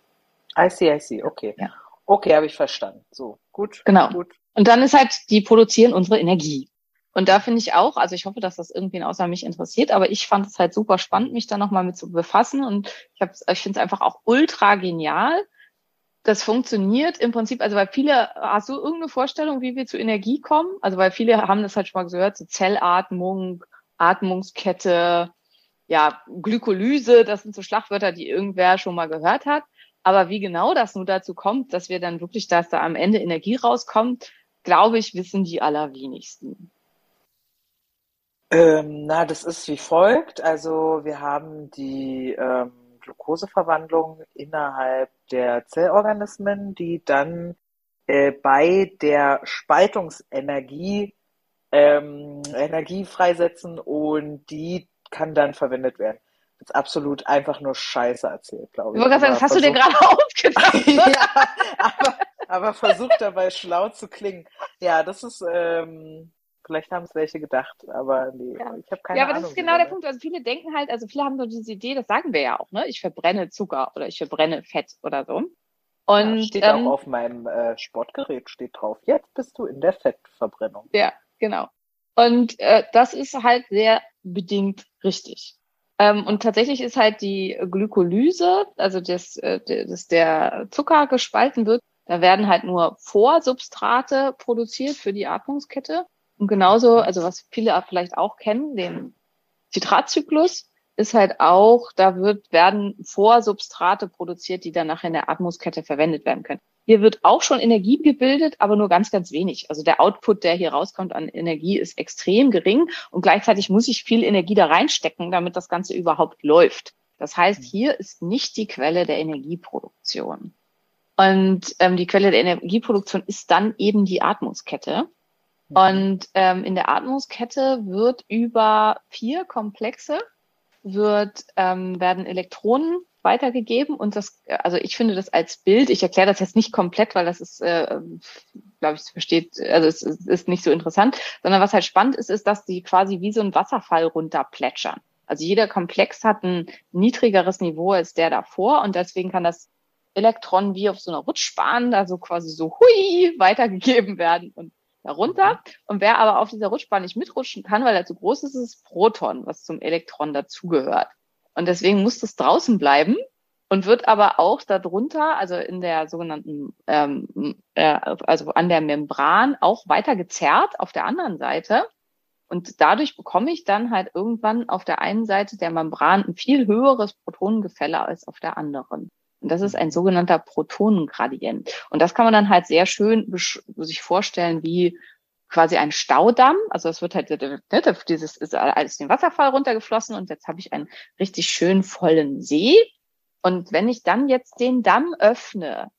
I see, I see, okay. Ja. Okay, habe ich verstanden. So, gut. Genau. Gut. Und dann ist halt, die produzieren unsere Energie. Und da finde ich auch, also ich hoffe, dass das irgendwen außer mich interessiert, aber ich fand es halt super spannend, mich da nochmal mit zu befassen. Und ich, hab, ich finde es einfach auch ultra genial. Das funktioniert im Prinzip, also weil viele, hast du irgendeine Vorstellung, wie wir zu Energie kommen? Also weil viele haben das halt schon mal gehört, so Zellatmung, Atmungskette, ja, Glykolyse, das sind so Schlagwörter, die irgendwer schon mal gehört hat. Aber wie genau das nun dazu kommt, dass wir dann wirklich, dass da am Ende Energie rauskommt, glaube ich, wissen die allerwenigsten. Ähm, na, das ist wie folgt. Also wir haben die ähm, Glukoseverwandlung innerhalb der Zellorganismen, die dann äh, bei der Spaltungsenergie ähm, Energie freisetzen und die kann dann verwendet werden. Das ist absolut einfach nur Scheiße erzählt, glaube Ich ich. wollte gerade sagen, das hast du dir gerade ausgedacht. ja, aber, aber versucht dabei schlau zu klingen. Ja, das ist, ähm, vielleicht haben es welche gedacht, aber nee, Ja. ich habe keine ja, aber Ahnung. das ist genau der Punkt. Also viele denken halt, also viele haben so diese Idee, das sagen wir ja auch, ne? Ich verbrenne Zucker oder ich verbrenne Fett oder so. Und ja, steht ähm, auch auf meinem äh, Sportgerät, steht drauf, jetzt bist du in der Fettverbrennung. Ja, genau. Und äh, das ist halt sehr bedingt richtig. Ähm, und tatsächlich ist halt die Glykolyse, also das, äh, dass der Zucker gespalten wird, da werden halt nur Vorsubstrate produziert für die Atmungskette. Und genauso, also was viele vielleicht auch kennen, den Zitratzyklus ist halt auch, da wird, werden Vorsubstrate produziert, die dann nachher in der Atmungskette verwendet werden können. Hier wird auch schon Energie gebildet, aber nur ganz, ganz wenig. Also der Output, der hier rauskommt an Energie, ist extrem gering und gleichzeitig muss ich viel Energie da reinstecken, damit das Ganze überhaupt läuft. Das heißt, hier ist nicht die Quelle der Energieproduktion. Und ähm, die Quelle der Energieproduktion ist dann eben die Atmungskette. Und ähm, in der Atmungskette wird über vier Komplexe wird, ähm, werden Elektronen weitergegeben und das, also ich finde das als Bild, ich erkläre das jetzt nicht komplett, weil das ist, äh, glaube ich, es versteht, also es ist, ist nicht so interessant, sondern was halt spannend ist, ist, dass die quasi wie so ein Wasserfall runterplätschern. Also jeder Komplex hat ein niedrigeres Niveau als der davor und deswegen kann das Elektron wie auf so einer Rutschbahn, also quasi so hui weitergegeben werden und darunter. Und wer aber auf dieser Rutschbahn nicht mitrutschen kann, weil er zu groß ist, ist das Proton, was zum Elektron dazugehört. Und deswegen muss das draußen bleiben und wird aber auch darunter, also in der sogenannten, ähm, äh, also an der Membran auch weiter gezerrt auf der anderen Seite. Und dadurch bekomme ich dann halt irgendwann auf der einen Seite der Membran ein viel höheres Protonengefälle als auf der anderen. Und das ist ein sogenannter Protonengradient. Und das kann man dann halt sehr schön sich vorstellen wie quasi ein Staudamm. Also es wird halt, ne, dieses ist alles den Wasserfall runtergeflossen und jetzt habe ich einen richtig schön vollen See. Und wenn ich dann jetzt den Damm öffne,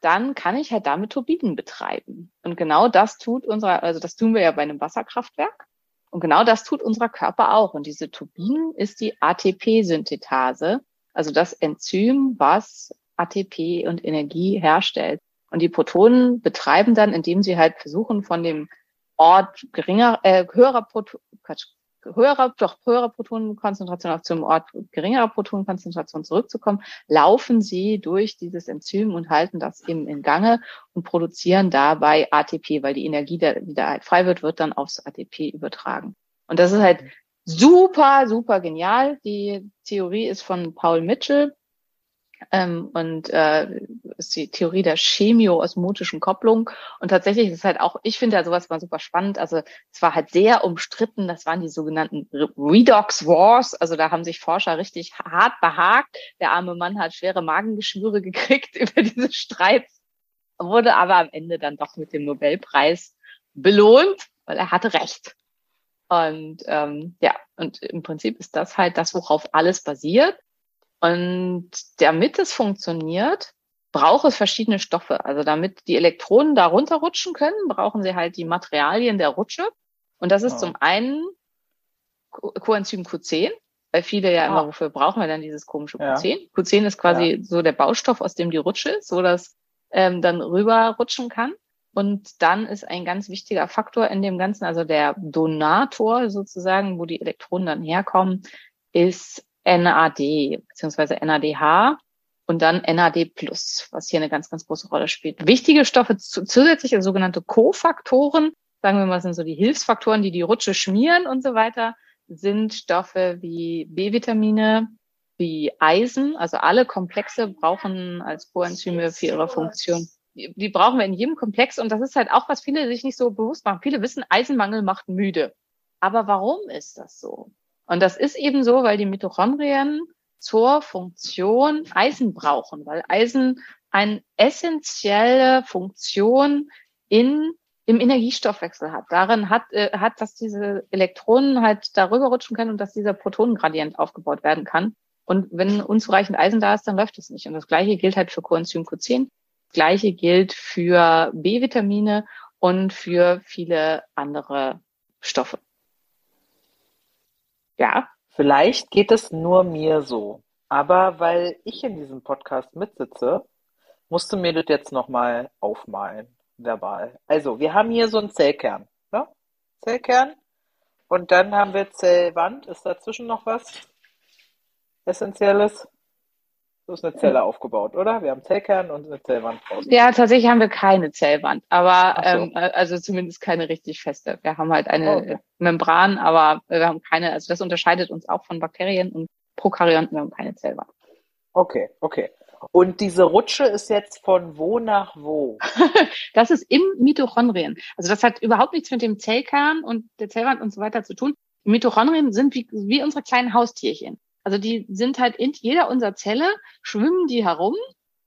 dann kann ich halt damit Turbinen betreiben. Und genau das tut unser, also das tun wir ja bei einem Wasserkraftwerk. Und genau das tut unser Körper auch. Und diese Turbinen ist die ATP-Synthetase, also das Enzym, was ATP und Energie herstellt. Und die Protonen betreiben dann, indem sie halt versuchen, von dem Ort geringer, äh, höherer, Quatsch, höherer, doch höherer Protonenkonzentration auf zum Ort geringerer Protonenkonzentration zurückzukommen, laufen sie durch dieses Enzym und halten das eben in Gange und produzieren dabei ATP, weil die Energie, die da halt frei wird, wird dann aufs ATP übertragen. Und das ist halt super, super genial. Die Theorie ist von Paul Mitchell ähm, und äh, ist die Theorie der chemioosmotischen Kopplung. Und tatsächlich ist halt auch, ich finde ja sowas mal super spannend. Also es war halt sehr umstritten. Das waren die sogenannten Redox Wars. Also da haben sich Forscher richtig hart behagt. Der arme Mann hat schwere Magengeschwüre gekriegt über diese Streits, wurde aber am Ende dann doch mit dem Nobelpreis belohnt, weil er hatte recht. Und ähm, ja, und im Prinzip ist das halt das, worauf alles basiert. Und damit es funktioniert, braucht es verschiedene Stoffe. Also damit die Elektronen da runterrutschen können, brauchen sie halt die Materialien der Rutsche. Und das ist Ah. zum einen Co- Coenzym Q10, weil viele ja immer, Ah. wofür brauchen wir dann dieses komische Ja. Q10? Q10 ist quasi so der Baustoff, aus dem die Rutsche ist, so dass ähm, dann rüberrutschen kann. Und dann ist ein ganz wichtiger Faktor in dem Ganzen, also der Donator sozusagen, wo die Elektronen dann herkommen, ist NAD beziehungsweise NADH und dann NAD+, was hier eine ganz, ganz große Rolle spielt. Wichtige Stoffe zusätzliche sogenannte Kofaktoren, sagen wir mal, sind so die Hilfsfaktoren, die die Rutsche schmieren und so weiter, sind Stoffe wie B-Vitamine, wie Eisen, also alle Komplexe brauchen als Coenzyme für ihre Funktion. Die, brauchen wir in jedem Komplex und das ist halt auch, was viele sich nicht so bewusst machen. Viele wissen, Eisenmangel macht müde. Aber warum ist das so? Und das ist eben so, weil die Mitochondrien zur Funktion Eisen brauchen, weil Eisen eine essentielle Funktion in im Energiestoffwechsel hat. Darin hat, äh, hat, dass diese Elektronen halt darüber rutschen können und dass dieser Protonengradient aufgebaut werden kann. Und wenn unzureichend Eisen da ist, dann läuft es nicht. Und das Gleiche gilt halt für Coenzym Q10. Gleiche gilt für B-Vitamine und für viele andere Stoffe. Ja. Vielleicht geht es nur mir so. Aber weil ich in diesem Podcast mitsitze, musst du mir das jetzt nochmal aufmalen, verbal. Also, wir haben hier so einen Zellkern. Ne? Zellkern. Und dann haben wir Zellwand. Ist dazwischen noch was? Essentielles? So ist eine Zelle aufgebaut, oder? Wir haben Zellkern und eine Zellwand draußen. Ja, tatsächlich haben wir keine Zellwand, aber so. ähm, also zumindest keine richtig feste. Wir haben halt eine Okay. Membran, aber wir haben keine, also das unterscheidet uns auch von Bakterien und Prokaryonten, wir haben keine Zellwand. Okay, okay. Und diese Rutsche ist jetzt von wo nach wo? Das ist im Mitochondrien. Also das hat überhaupt nichts mit dem Zellkern und der Zellwand und so weiter zu tun. Die Mitochondrien sind wie, wie unsere kleinen Haustierchen. Also die sind halt in jeder unserer Zelle, schwimmen die herum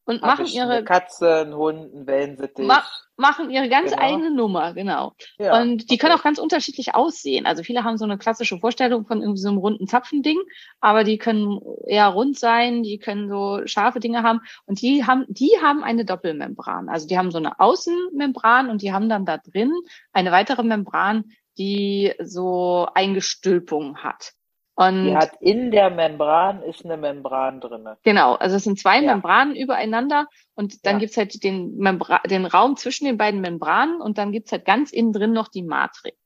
und Hab machen ihre, eine Katze, einen Hund, einen Wellensittich. Ma machen ihre ganz Genau. eigene Nummer, genau. Ja, und die okay. können auch ganz unterschiedlich aussehen. Also viele haben so eine klassische Vorstellung von irgendwie so einem runden Zapfending, aber die können eher rund sein, die können so scharfe Dinge haben und die haben, die haben eine Doppelmembran. Also die haben so eine Außenmembran und die haben dann da drin eine weitere Membran, die so Eingestülpung hat. Und Die hat in der Membran ist eine Membran drinne. Genau, also es sind zwei Ja. Membranen übereinander und dann Ja. gibt's halt den, Membra den Raum zwischen den beiden Membranen und dann gibt's halt ganz innen drin noch die Matrix.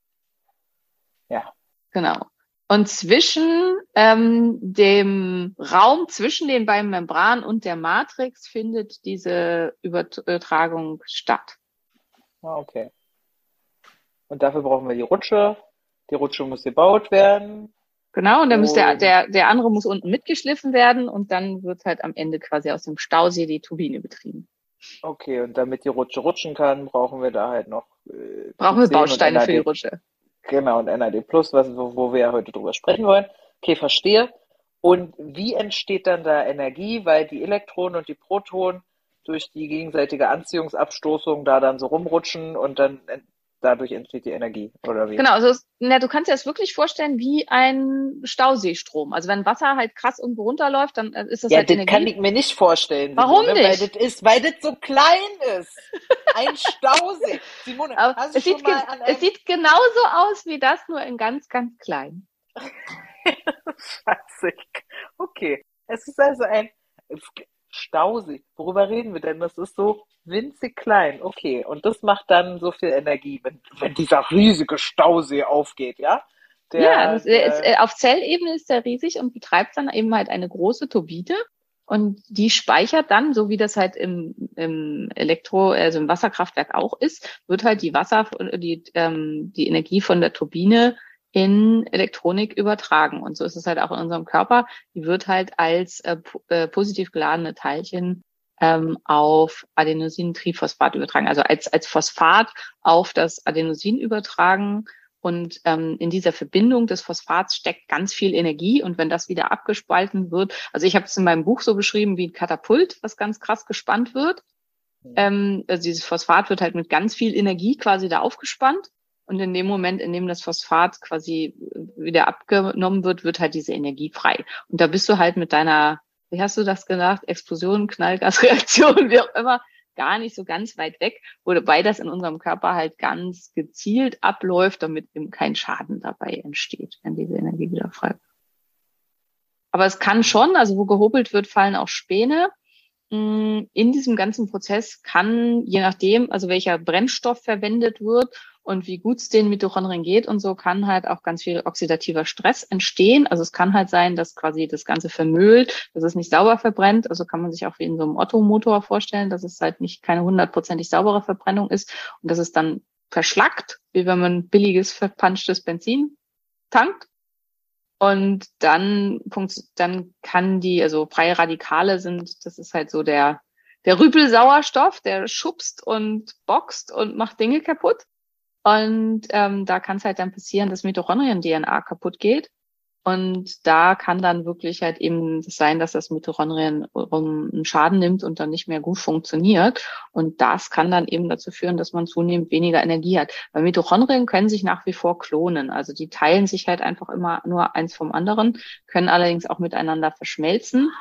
Ja. Genau. Und zwischen ähm, dem Raum zwischen den beiden Membranen und der Matrix findet diese Übertragung statt. Ah, okay. Und dafür brauchen wir die Rutsche. Die Rutsche muss gebaut werden. Genau, und dann muss der, Und- der, der andere muss unten mitgeschliffen werden und dann wird halt am Ende quasi aus dem Stausee die Turbine betrieben. Okay, und damit die Rutsche rutschen kann, brauchen wir da halt noch äh, Brauchen wir Q10 und Bausteine für die. Rutsche. Genau, und NAD Plus, was, wo, wo wir ja heute drüber sprechen wollen. Okay, verstehe. Und wie entsteht dann da Energie? Weil die Elektronen und die Protonen durch die gegenseitige Anziehungsabstoßung da dann so rumrutschen und dann dadurch entsteht die Energie, oder wie? Genau, also es, na, du kannst dir das wirklich vorstellen wie ein Stauseestrom. Also wenn Wasser halt krass irgendwo runterläuft, dann äh, ist das Ja, halt das Energie. kann ich mir nicht vorstellen. Warum Simone, nicht? Weil das ist, weil das so klein ist. Ein Stausee. Simone, Aber hast es, sieht mal an es sieht genauso aus wie das, nur in ganz, ganz klein. Scheiße. Okay. Es ist also ein Stausee. Worüber reden wir denn? Das ist so winzig klein. Okay. Und das macht dann so viel Energie, wenn, wenn dieser riesige Stausee aufgeht, ja? Der, ja, das, der, ist, äh, auf Zellebene ist der riesig und betreibt dann eben halt eine große Turbine. Und die speichert dann, so wie das halt im, im Elektro, also im Wasserkraftwerk auch ist, wird halt die Wasser, die, ähm, die Energie von der Turbine in Elektronik übertragen. Und so ist es halt auch in unserem Körper. Die wird halt als äh, äh, positiv geladene Teilchen ähm, auf Adenosintriphosphat übertragen, also als, als Phosphat auf das Adenosin übertragen. Und ähm, in dieser Verbindung des Phosphats steckt ganz viel Energie. Und wenn das wieder abgespalten wird, also ich habe es in meinem Buch so beschrieben wie ein Katapult, was ganz krass gespannt wird. Ähm, also dieses Phosphat wird halt mit ganz viel Energie quasi da aufgespannt. Und in dem Moment, in dem das Phosphat quasi wieder abgenommen wird, wird halt diese Energie frei. Und da bist du halt mit deiner, wie hast du das gesagt, Explosion, Knallgasreaktion, wie auch immer, gar nicht so ganz weit weg, wobei das in unserem Körper halt ganz gezielt abläuft, damit eben kein Schaden dabei entsteht, wenn diese Energie wieder frei wird. Aber es kann schon, also wo gehobelt wird, fallen auch Späne. mh, in diesem ganzen Prozess kann, je nachdem, also welcher Brennstoff verwendet wird und wie gut es den Mitochondrien geht und so, kann halt auch ganz viel oxidativer Stress entstehen. Also es kann halt sein, dass quasi das Ganze vermüllt, dass es nicht sauber verbrennt. Also kann man sich auch wie in so einem Ottomotor vorstellen, dass es halt nicht keine hundertprozentig saubere Verbrennung ist und dass es dann verschlackt, wie wenn man billiges verpanschtes Benzin tankt. Und dann, dann kann die, also freie Radikale sind, das ist halt so der, der Rüpelsauerstoff, der schubst und boxt und macht Dinge kaputt. Und ähm, da kann es halt dann passieren, dass Mitochondrien-DNA kaputt geht. Und da kann dann wirklich halt eben sein, dass das Mitochondrien einen Schaden nimmt und dann nicht mehr gut funktioniert. Und das kann dann eben dazu führen, dass man zunehmend weniger Energie hat. Weil Mitochondrien können sich nach wie vor klonen. Also die teilen sich halt einfach immer nur eins vom anderen, können allerdings auch miteinander verschmelzen.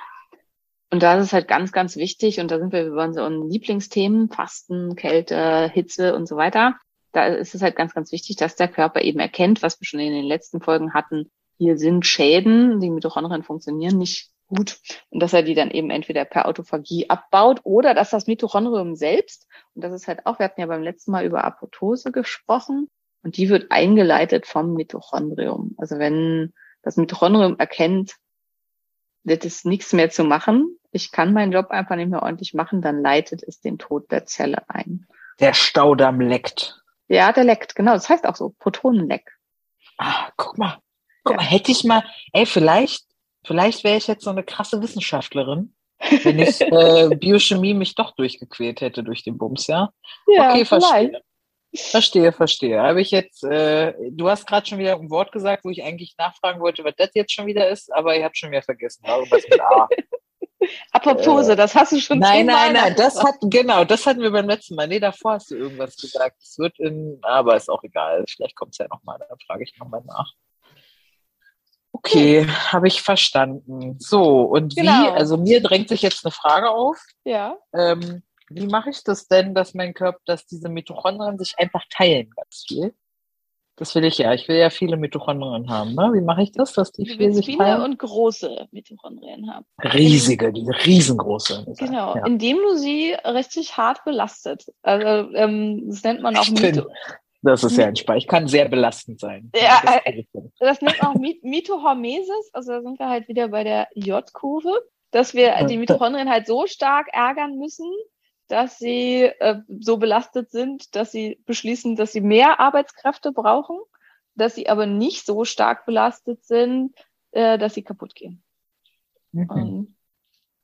Und da ist halt ganz, ganz wichtig. Und da sind wir über unseren Lieblingsthemen, Fasten, Kälte, Hitze und so weiter. Da ist es halt ganz, ganz wichtig, dass der Körper eben erkennt, was wir schon in den letzten Folgen hatten, hier sind Schäden, die Mitochondrien funktionieren nicht gut und dass er die dann eben entweder per Autophagie abbaut oder dass das Mitochondrium selbst, und das ist halt auch, wir hatten ja beim letzten Mal über Apoptose gesprochen, und die wird eingeleitet vom Mitochondrium. Also wenn das Mitochondrium erkennt, das ist nichts mehr zu machen, ich kann meinen Job einfach nicht mehr ordentlich machen, dann leitet es den Tod der Zelle ein. Der Staudamm leckt. Ja, der leckt, genau. Das heißt auch so, Protonenleck. Ah, guck mal. Guck mal, hätte ich mal, ey, vielleicht, vielleicht wäre ich jetzt so eine krasse Wissenschaftlerin, wenn ich äh, Biochemie mich doch durchgequält hätte durch den Bums, ja? Ja, okay, verstehe. vielleicht. Verstehe, verstehe. Habe ich jetzt, äh, du hast gerade schon wieder ein Wort gesagt, wo ich eigentlich nachfragen wollte, was das jetzt schon wieder ist, aber ich habe schon wieder vergessen. Irgendwas mit A. Apoptose, Äh, das hast du schon Nein, nein, nein, das hat, genau, das hatten wir beim letzten Mal. Nee, davor hast du irgendwas gesagt. Es wird in, aber ist auch egal. Vielleicht kommt es ja nochmal, dann frage ich nochmal nach. Okay, habe ich verstanden. So, und wie, Genau. also mir drängt sich jetzt eine Frage auf. Ja. Ähm, wie mache ich das denn, dass mein Körper, dass diese Mitochondrien sich einfach teilen ganz viel? Das will ich ja. Ich will ja viele Mitochondrien haben. Ne? Wie mache ich das, dass die viel sich viele teilen? und große Mitochondrien haben. Riesige, die riesengroße. Genau, Ja. indem du sie richtig hart belastet. Also ähm, das nennt man auch Mito Das ist ja entspannt. Ich kann sehr belastend sein. Ja, Das äh, nennt man auch Mi- Mitohormesis. Also da sind wir halt wieder bei der J-Kurve, dass wir die Mitochondrien halt so stark ärgern müssen, dass sie äh, so belastet sind, dass sie beschließen, dass sie mehr Arbeitskräfte brauchen, dass sie aber nicht so stark belastet sind, äh, dass sie kaputt gehen. Mhm. Und,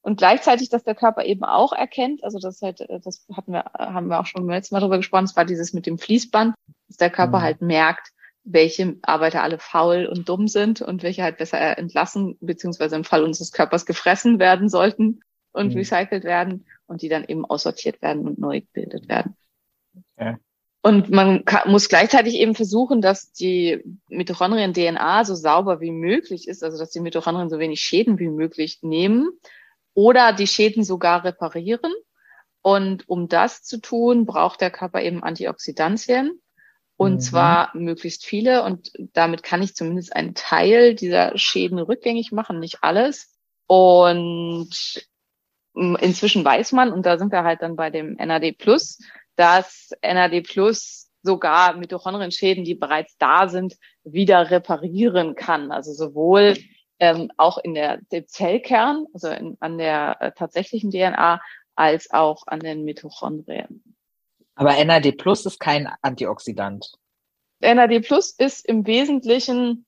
und gleichzeitig, dass der Körper eben auch erkennt, also das halt, äh, das hatten wir, äh, haben wir auch schon beim letzten Mal drüber gesprochen, es war dieses mit dem Fließband, dass der Körper Mhm. halt merkt, welche Arbeiter alle faul und dumm sind und welche halt besser entlassen, beziehungsweise im Fall unseres Körpers gefressen werden sollten und Mhm. recycelt werden und die dann eben aussortiert werden und neu gebildet werden. Okay. Und man ka- muss gleichzeitig eben versuchen, dass die Mitochondrien-DNA so sauber wie möglich ist, also dass die Mitochondrien so wenig Schäden wie möglich nehmen oder die Schäden sogar reparieren. Und um das zu tun, braucht der Körper eben Antioxidantien. Und Mhm. zwar möglichst viele. Und damit kann ich zumindest einen Teil dieser Schäden rückgängig machen, nicht alles. Und inzwischen weiß man, und da sind wir halt dann bei dem NAD Plus, dass NAD Plus sogar Mitochondrienschäden, die bereits da sind, wieder reparieren kann. Also sowohl ähm, auch in der dem Zellkern, also in, an der äh, tatsächlichen DNA, als auch an den Mitochondrien. Aber NAD Plus ist kein Antioxidant. NAD Plus ist im Wesentlichen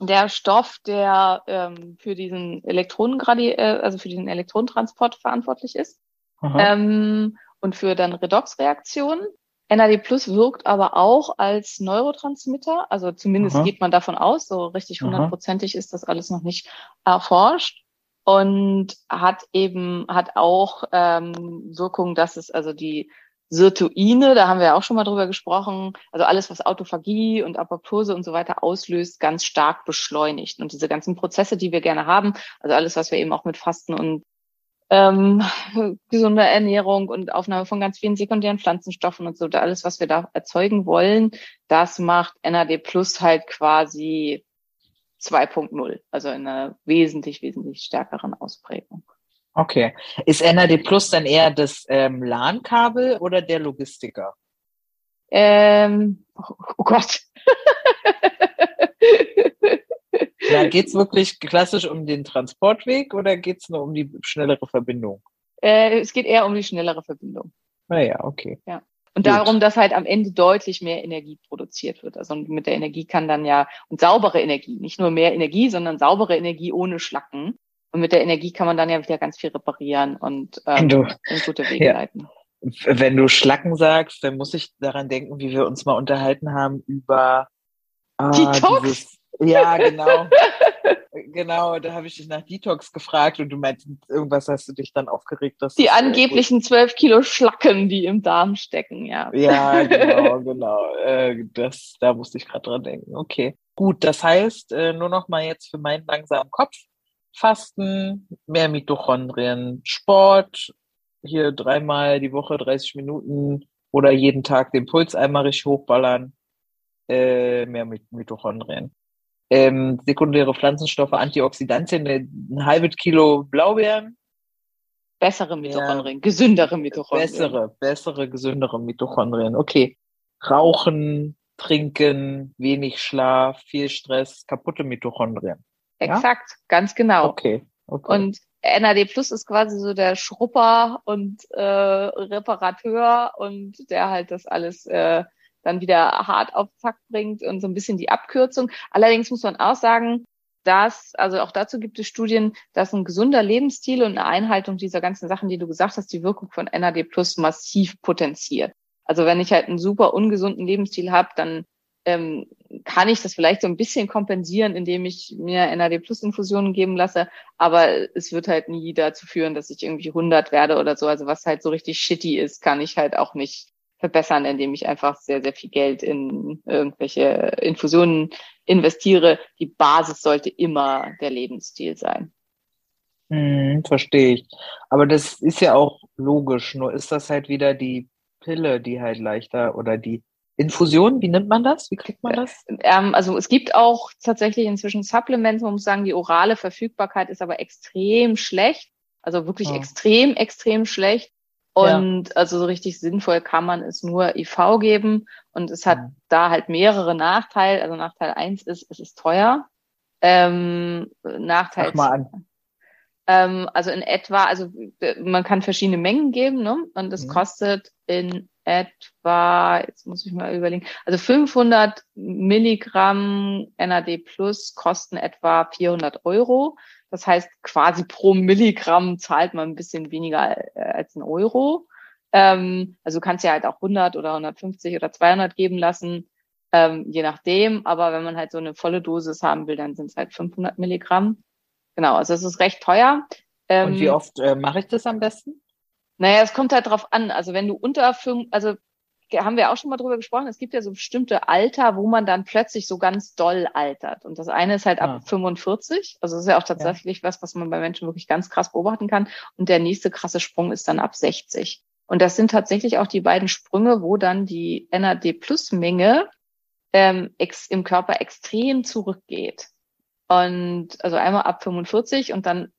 der Stoff, der ähm, für diesen Elektronengradi, äh, also für diesen Elektronentransport verantwortlich ist. Ähm, und für dann Redoxreaktionen. NAD Plus wirkt aber auch als Neurotransmitter, also zumindest Aha. geht man davon aus, so richtig hundertprozentig ist das alles noch nicht erforscht. Und hat eben, hat auch ähm, Wirkung, dass es also die Sirtuine, da haben wir auch schon mal drüber gesprochen, also alles, was Autophagie und Apoptose und so weiter auslöst, ganz stark beschleunigt. Und diese ganzen Prozesse, die wir gerne haben, also alles, was wir eben auch mit Fasten und ähm, gesunder Ernährung und Aufnahme von ganz vielen sekundären Pflanzenstoffen und so, alles, was wir da erzeugen wollen, das macht NAD Plus halt quasi 2.0, also in einer wesentlich, wesentlich stärkeren Ausprägung. Okay. Ist NAD Plus dann eher das ähm, LAN-Kabel oder der Logistiker? Ähm, oh, oh Gott. Da geht's wirklich klassisch um den Transportweg oder geht's nur um die schnellere Verbindung? äh, es geht eher um die schnellere Verbindung. Naja, okay. Und Gut. darum, dass halt am Ende deutlich mehr Energie produziert wird. Also mit der Energie kann dann ja, und saubere Energie, nicht nur mehr Energie, sondern saubere Energie ohne Schlacken. Und mit der Energie kann man dann ja wieder ganz viel reparieren und ähm, du, in gute Wege Ja. leiten. wenn du Schlacken sagst, dann muss ich daran denken, wie wir uns mal unterhalten haben über ah, Detox? dieses- Ja, genau. genau, da habe ich dich nach Detox gefragt und du meinst, irgendwas hast du dich dann aufgeregt, dass Die angeblichen zwölf Kilo Schlacken, die im Darm stecken, ja. Ja, genau, genau. Äh, das, da musste ich gerade dran denken. Okay. Gut, das heißt, äh, nur noch mal jetzt für meinen langsamen Kopf. Fasten, mehr Mitochondrien, Sport, hier dreimal die Woche 30 Minuten oder jeden Tag den Puls einmal richtig hochballern, äh, mehr mit Mitochondrien. Ähm, sekundäre Pflanzenstoffe, Antioxidantien, äh, ein halbes Kilo Blaubeeren, Bessere Mitochondrien, gesündere Mitochondrien. Bessere, bessere, gesündere Mitochondrien. Okay. Rauchen, trinken, wenig Schlaf, viel Stress, kaputte Mitochondrien. Exakt, ganz genau. Okay. okay. Und NAD Plus ist quasi so der Schrupper und äh, Reparateur und der halt das alles äh, dann wieder hart auf Zack bringt und so ein bisschen die Abkürzung. Allerdings muss man auch sagen, dass, also auch dazu gibt es Studien, dass ein gesunder Lebensstil und eine Einhaltung dieser ganzen Sachen, die du gesagt hast, die Wirkung von NAD Plus massiv potenziert. Also wenn ich halt einen super ungesunden Lebensstil habe, dann ähm, kann ich das vielleicht so ein bisschen kompensieren, indem ich mir NAD Plus Infusionen geben lasse, aber es wird halt nie dazu führen, dass ich irgendwie 100 werde oder so. Also was halt so richtig shitty ist, kann ich halt auch nicht verbessern, indem ich einfach sehr, sehr viel Geld in irgendwelche Infusionen investiere. Die Basis sollte immer der Lebensstil sein. Hm, verstehe ich. Aber das ist ja auch logisch. Nur ist das halt wieder die Pille, die halt leichter oder die Infusion, wie nimmt man das? Wie kriegt man das? Ähm, also es gibt auch tatsächlich inzwischen Supplements, man muss sagen, die orale Verfügbarkeit ist aber extrem schlecht. Also wirklich Ah. extrem, extrem schlecht. Und also so richtig sinnvoll kann man es nur IV geben. Und es hat Mhm. da halt mehrere Nachteile. Also Nachteil eins ist, es ist teuer. Ähm, Nachteil Sag mal an. ähm, also in etwa, also äh, man kann verschiedene Mengen geben, ne? Und es Mhm. kostet in etwa, jetzt muss ich mal überlegen, also 500 Milligramm NAD Plus kosten etwa 400 Euro. Das heißt, quasi pro Milligramm zahlt man ein bisschen weniger äh, als ein Euro. Ähm, also du kannst ja halt auch 100 oder 150 oder 200 geben lassen, ähm, je nachdem. Aber wenn man halt so eine volle Dosis haben will, dann sind es halt 500 Milligramm. Genau, also es ist recht teuer. Ähm, Und wie oft äh, mache ich das am besten? Naja, es kommt halt drauf an. Also wenn du unter fünf, also haben wir auch schon mal drüber gesprochen, es gibt ja so bestimmte Alter, wo man dann plötzlich so ganz doll altert. Und das eine ist halt ab Ah. 45. Also das ist ja auch tatsächlich was, was man bei Menschen wirklich ganz krass beobachten kann. Und der nächste krasse Sprung ist dann ab 60. Und das sind tatsächlich auch die beiden Sprünge, wo dann die NAD-Plus-Menge ähm, im Körper extrem zurückgeht. Und also einmal ab 45 und dann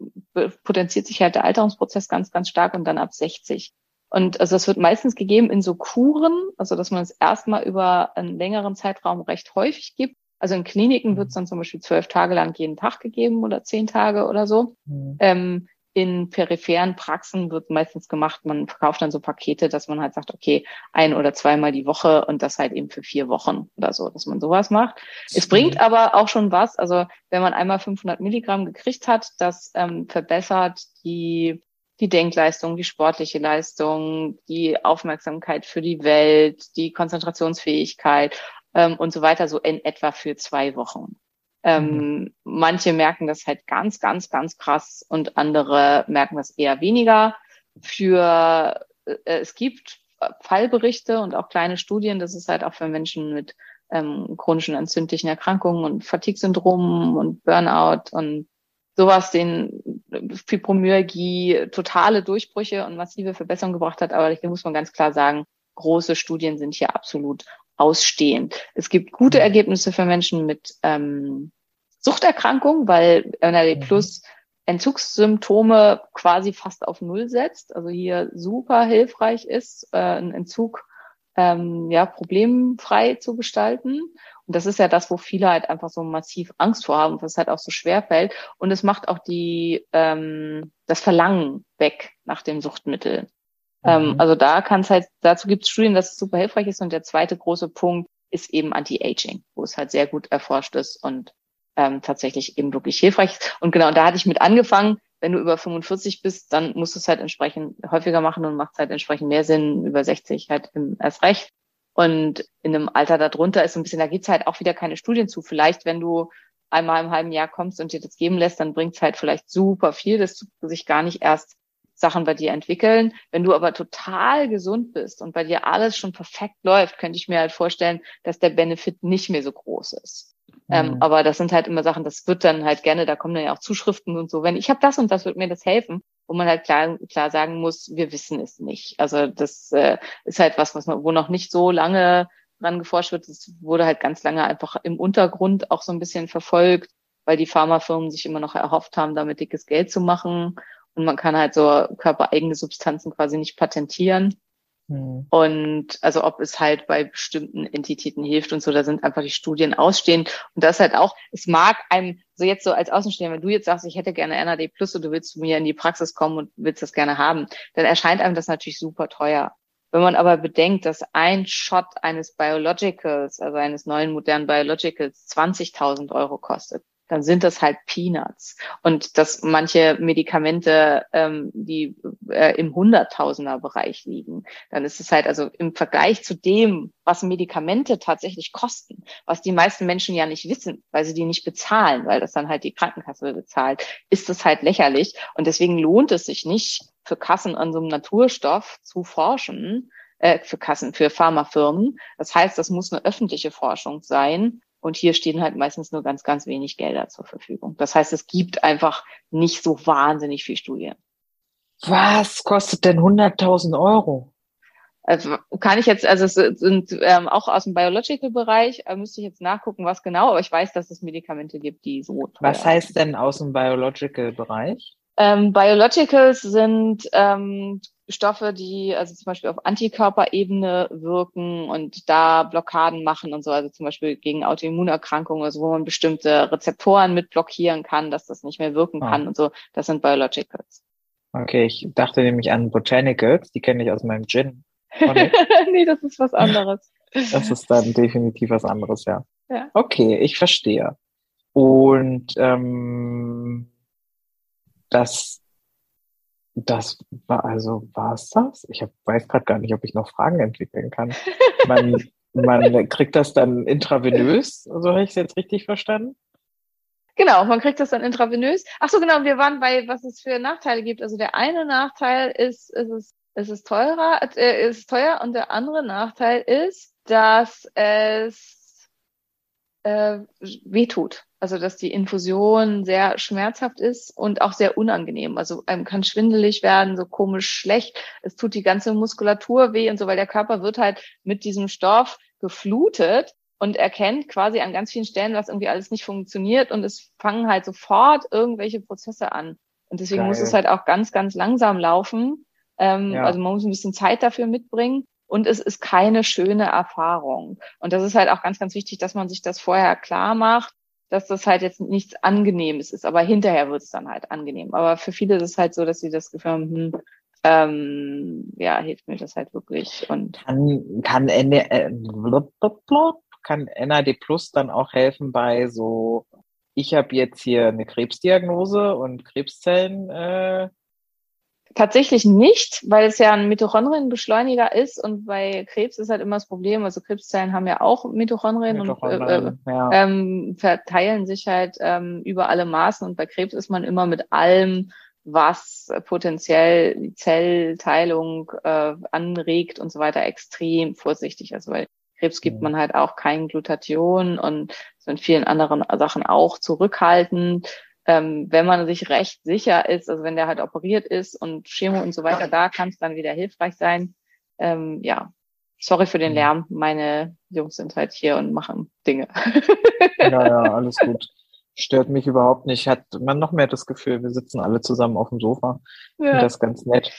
potenziert sich halt der Alterungsprozess ganz, ganz stark und dann ab 60. Und also das wird meistens gegeben in so Kuren, also dass man es erstmal über einen längeren Zeitraum recht häufig gibt. Also in Kliniken wird es dann zum Beispiel zwölf Tage lang jeden Tag gegeben oder zehn Tage oder so. Hm. Ähm, in peripheren Praxen wird meistens gemacht, man verkauft dann so Pakete, dass man halt sagt, okay, ein oder zweimal die Woche und das halt eben für vier Wochen oder so, dass man sowas macht. Es bringt aber auch schon was, also wenn man einmal 500 Milligramm gekriegt hat, das ähm, verbessert die, die Denkleistung, die sportliche Leistung, die Aufmerksamkeit für die Welt, die Konzentrationsfähigkeit ähm, und so weiter, so in etwa für zwei Wochen. Ähm, Manche merken das halt ganz, ganz, ganz krass und andere merken das eher weniger. Für äh, es gibt Fallberichte und auch kleine Studien, das ist halt auch für Menschen mit ähm, chronischen entzündlichen Erkrankungen und Fatigue-Syndromen und Burnout und sowas, den Fibromyalgie totale Durchbrüche und massive Verbesserungen gebracht hat. Aber hier muss man ganz klar sagen, große Studien sind hier absolut ausstehend. Es gibt gute Ergebnisse für Menschen mit ähm, Suchterkrankungen, weil NAD Mhm. Plus Entzugssymptome quasi fast auf Null setzt, also hier super hilfreich ist, äh, einen Entzug ähm, ja problemfrei zu gestalten. Und das ist ja das, wo viele halt einfach so massiv Angst vor haben, was halt auch so schwer fällt. Und es macht auch die ähm, das Verlangen weg nach dem Suchtmittel. Ähm, mhm. Also da kann es halt, dazu gibt es Studien, dass es super hilfreich ist. Und der zweite große Punkt ist eben Anti-Aging, wo es halt sehr gut erforscht ist und ähm, tatsächlich eben wirklich hilfreich ist. Und genau, da hatte ich mit angefangen. Wenn du über 45 bist, dann musst du es halt entsprechend häufiger machen und macht es halt entsprechend mehr Sinn, über 60 halt erst recht. Und in einem Alter darunter ist so ein bisschen, da gibt's halt auch wieder keine Studien zu. Vielleicht, wenn du einmal im halben Jahr kommst und dir das geben lässt, dann bringt's halt vielleicht super viel, dass sich gar nicht erst Sachen bei dir entwickeln. Wenn du aber total gesund bist und bei dir alles schon perfekt läuft, könnte ich mir halt vorstellen, dass der Benefit nicht mehr so groß ist. Ähm, mhm. Ähm, aber das sind halt immer Sachen, das wird dann halt gerne, da kommen dann ja auch Zuschriften und so. Wenn ich habe das und das, wird mir das helfen, wo man halt klar, klar sagen muss, wir wissen es nicht. Also das äh, ist halt was, was man, wo noch nicht so lange dran geforscht wird. Das wurde halt ganz lange einfach im Untergrund auch so ein bisschen verfolgt, weil die Pharmafirmen sich immer noch erhofft haben, damit dickes Geld zu machen. Und man kann halt so körpereigene Substanzen quasi nicht patentieren. Mhm. Und also ob es halt bei bestimmten Entitäten hilft und so, da sind einfach die Studien ausstehend. Und das halt auch, es mag einem so jetzt so als Außenstehender, wenn du jetzt sagst, ich hätte gerne NAD Plus und du willst zu mir in die Praxis kommen und willst das gerne haben, dann erscheint einem das natürlich super teuer. Wenn man aber bedenkt, dass ein Shot eines Biologicals, also eines neuen modernen Biologicals 20.000 Euro kostet, dann sind das halt Peanuts. Und dass manche Medikamente, ähm, die äh, im Hunderttausender-Bereich liegen, dann ist es halt also im Vergleich zu dem, was Medikamente tatsächlich kosten, was die meisten Menschen ja nicht wissen, weil sie die nicht bezahlen, weil das dann halt die Krankenkasse bezahlt, ist es halt lächerlich. Und deswegen lohnt es sich nicht, für Kassen an so einem Naturstoff zu forschen, äh, für Kassen, für Pharmafirmen. Das heißt, das muss eine öffentliche Forschung sein und hier stehen halt meistens nur ganz, ganz wenig Gelder zur Verfügung. Das heißt, es gibt einfach nicht so wahnsinnig viel Studien. Was kostet denn 100.000 Euro? Also kann ich jetzt, also es sind ähm, auch aus dem Biological-Bereich, äh, müsste ich jetzt nachgucken, was genau, aber ich weiß, dass es Medikamente gibt, die so teuer Was heißt denn aus dem Biological-Bereich? Ähm, Biologicals sind ähm, Stoffe, die also zum Beispiel auf Antikörperebene wirken und da Blockaden machen und so, also zum Beispiel gegen Autoimmunerkrankungen, also wo man bestimmte Rezeptoren mit blockieren kann, dass das nicht mehr wirken ah. kann und so. Das sind Biologicals. Okay, ich dachte nämlich an Botanicals, die kenne ich aus meinem Gin. nee, das ist was anderes. Das ist dann definitiv was anderes, ja. ja. Okay, ich verstehe. Und ähm, das, das war also, war es das? Ich hab, weiß gerade gar nicht, ob ich noch Fragen entwickeln kann. Man, man kriegt das dann intravenös, so habe ich es jetzt richtig verstanden? Genau, man kriegt das dann intravenös. Ach so, genau, wir waren bei, was es für Nachteile gibt. Also der eine Nachteil ist, ist es, ist es teurer, äh, ist teuer und der andere Nachteil ist, dass es äh, wehtut. Also dass die Infusion sehr schmerzhaft ist und auch sehr unangenehm. Also einem kann schwindelig werden, so komisch schlecht. Es tut die ganze Muskulatur weh und so, weil der Körper wird halt mit diesem Stoff geflutet und erkennt quasi an ganz vielen Stellen, was irgendwie alles nicht funktioniert und es fangen halt sofort irgendwelche Prozesse an. Und deswegen Geil. muss es halt auch ganz, ganz langsam laufen. Ähm, ja. Also man muss ein bisschen Zeit dafür mitbringen und es ist keine schöne Erfahrung. Und das ist halt auch ganz, ganz wichtig, dass man sich das vorher klar macht, dass das halt jetzt nichts Angenehmes ist, aber hinterher wird es dann halt angenehm. Aber für viele ist es halt so, dass sie das Gefühl haben, hm, ähm, ja, hilft mir das halt wirklich. Und kann, kann, äh, kann NAD Plus dann auch helfen bei so, ich habe jetzt hier eine Krebsdiagnose und Krebszellen äh, Tatsächlich nicht, weil es ja ein Mitochondrienbeschleuniger ist und bei Krebs ist halt immer das Problem, also Krebszellen haben ja auch Mitochondrien, Mitochondrien und äh, äh, ja. ähm, verteilen sich halt ähm, über alle Maßen und bei Krebs ist man immer mit allem, was potenziell die Zellteilung äh, anregt und so weiter, extrem vorsichtig. Also weil Krebs gibt man halt auch kein Glutathion und so in vielen anderen Sachen auch zurückhaltend ähm, wenn man sich recht sicher ist, also wenn der halt operiert ist und Chemo und so weiter, da kann es dann wieder hilfreich sein. Ähm, ja, sorry für den mhm. Lärm. Meine Jungs sind halt hier und machen Dinge. ja, ja, alles gut. Stört mich überhaupt nicht. Hat man noch mehr das Gefühl, wir sitzen alle zusammen auf dem Sofa. Ja. Das ist ganz nett.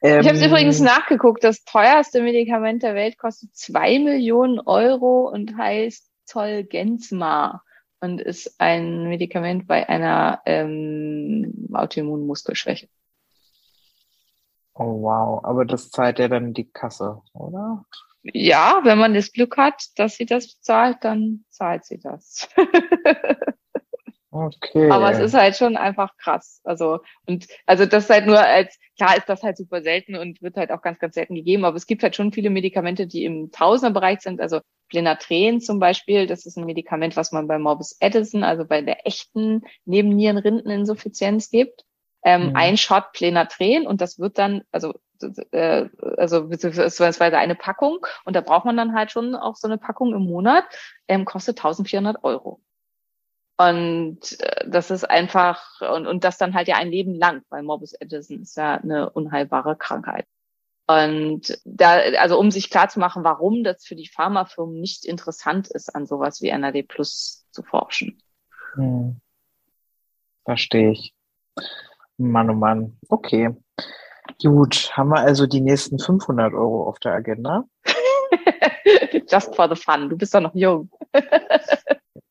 Ich habe es Ähm, übrigens nachgeguckt. Das teuerste Medikament der Welt kostet zwei Millionen Euro und heißt Zolgensma und ist ein Medikament bei einer ähm, Autoimmunmuskelschwäche. Oh wow, aber das zahlt ja dann die Kasse, oder? Ja, wenn man das Glück hat, dass sie das bezahlt, dann zahlt sie das. Okay. Aber es ist halt schon einfach krass. Also, und also das halt nur als, klar ist das halt super selten und wird halt auch ganz, ganz selten gegeben, aber es gibt halt schon viele Medikamente, die im Tausenderbereich sind. Also Plenatren zum Beispiel, das ist ein Medikament, was man bei Morbus Addison, also bei der echten Nebennierenrindeninsuffizienz gibt. Ähm, Mhm. Ein Shot Plenatren und das wird dann, also äh, also beziehungsweise eine Packung und da braucht man dann halt schon auch so eine Packung im Monat, ähm, kostet 1400 Euro. Und äh, das ist einfach, und, und das dann halt ja ein Leben lang, weil Morbus Addison ist ja eine unheilbare Krankheit. Und da, also um sich klarzumachen, warum das für die Pharmafirmen nicht interessant ist, an sowas wie NAD Plus zu forschen. Hm. Verstehe ich. Mann, oh Mann. Okay. Gut, haben wir also die nächsten 500 Euro auf der Agenda? Just for the fun. Du bist doch noch jung.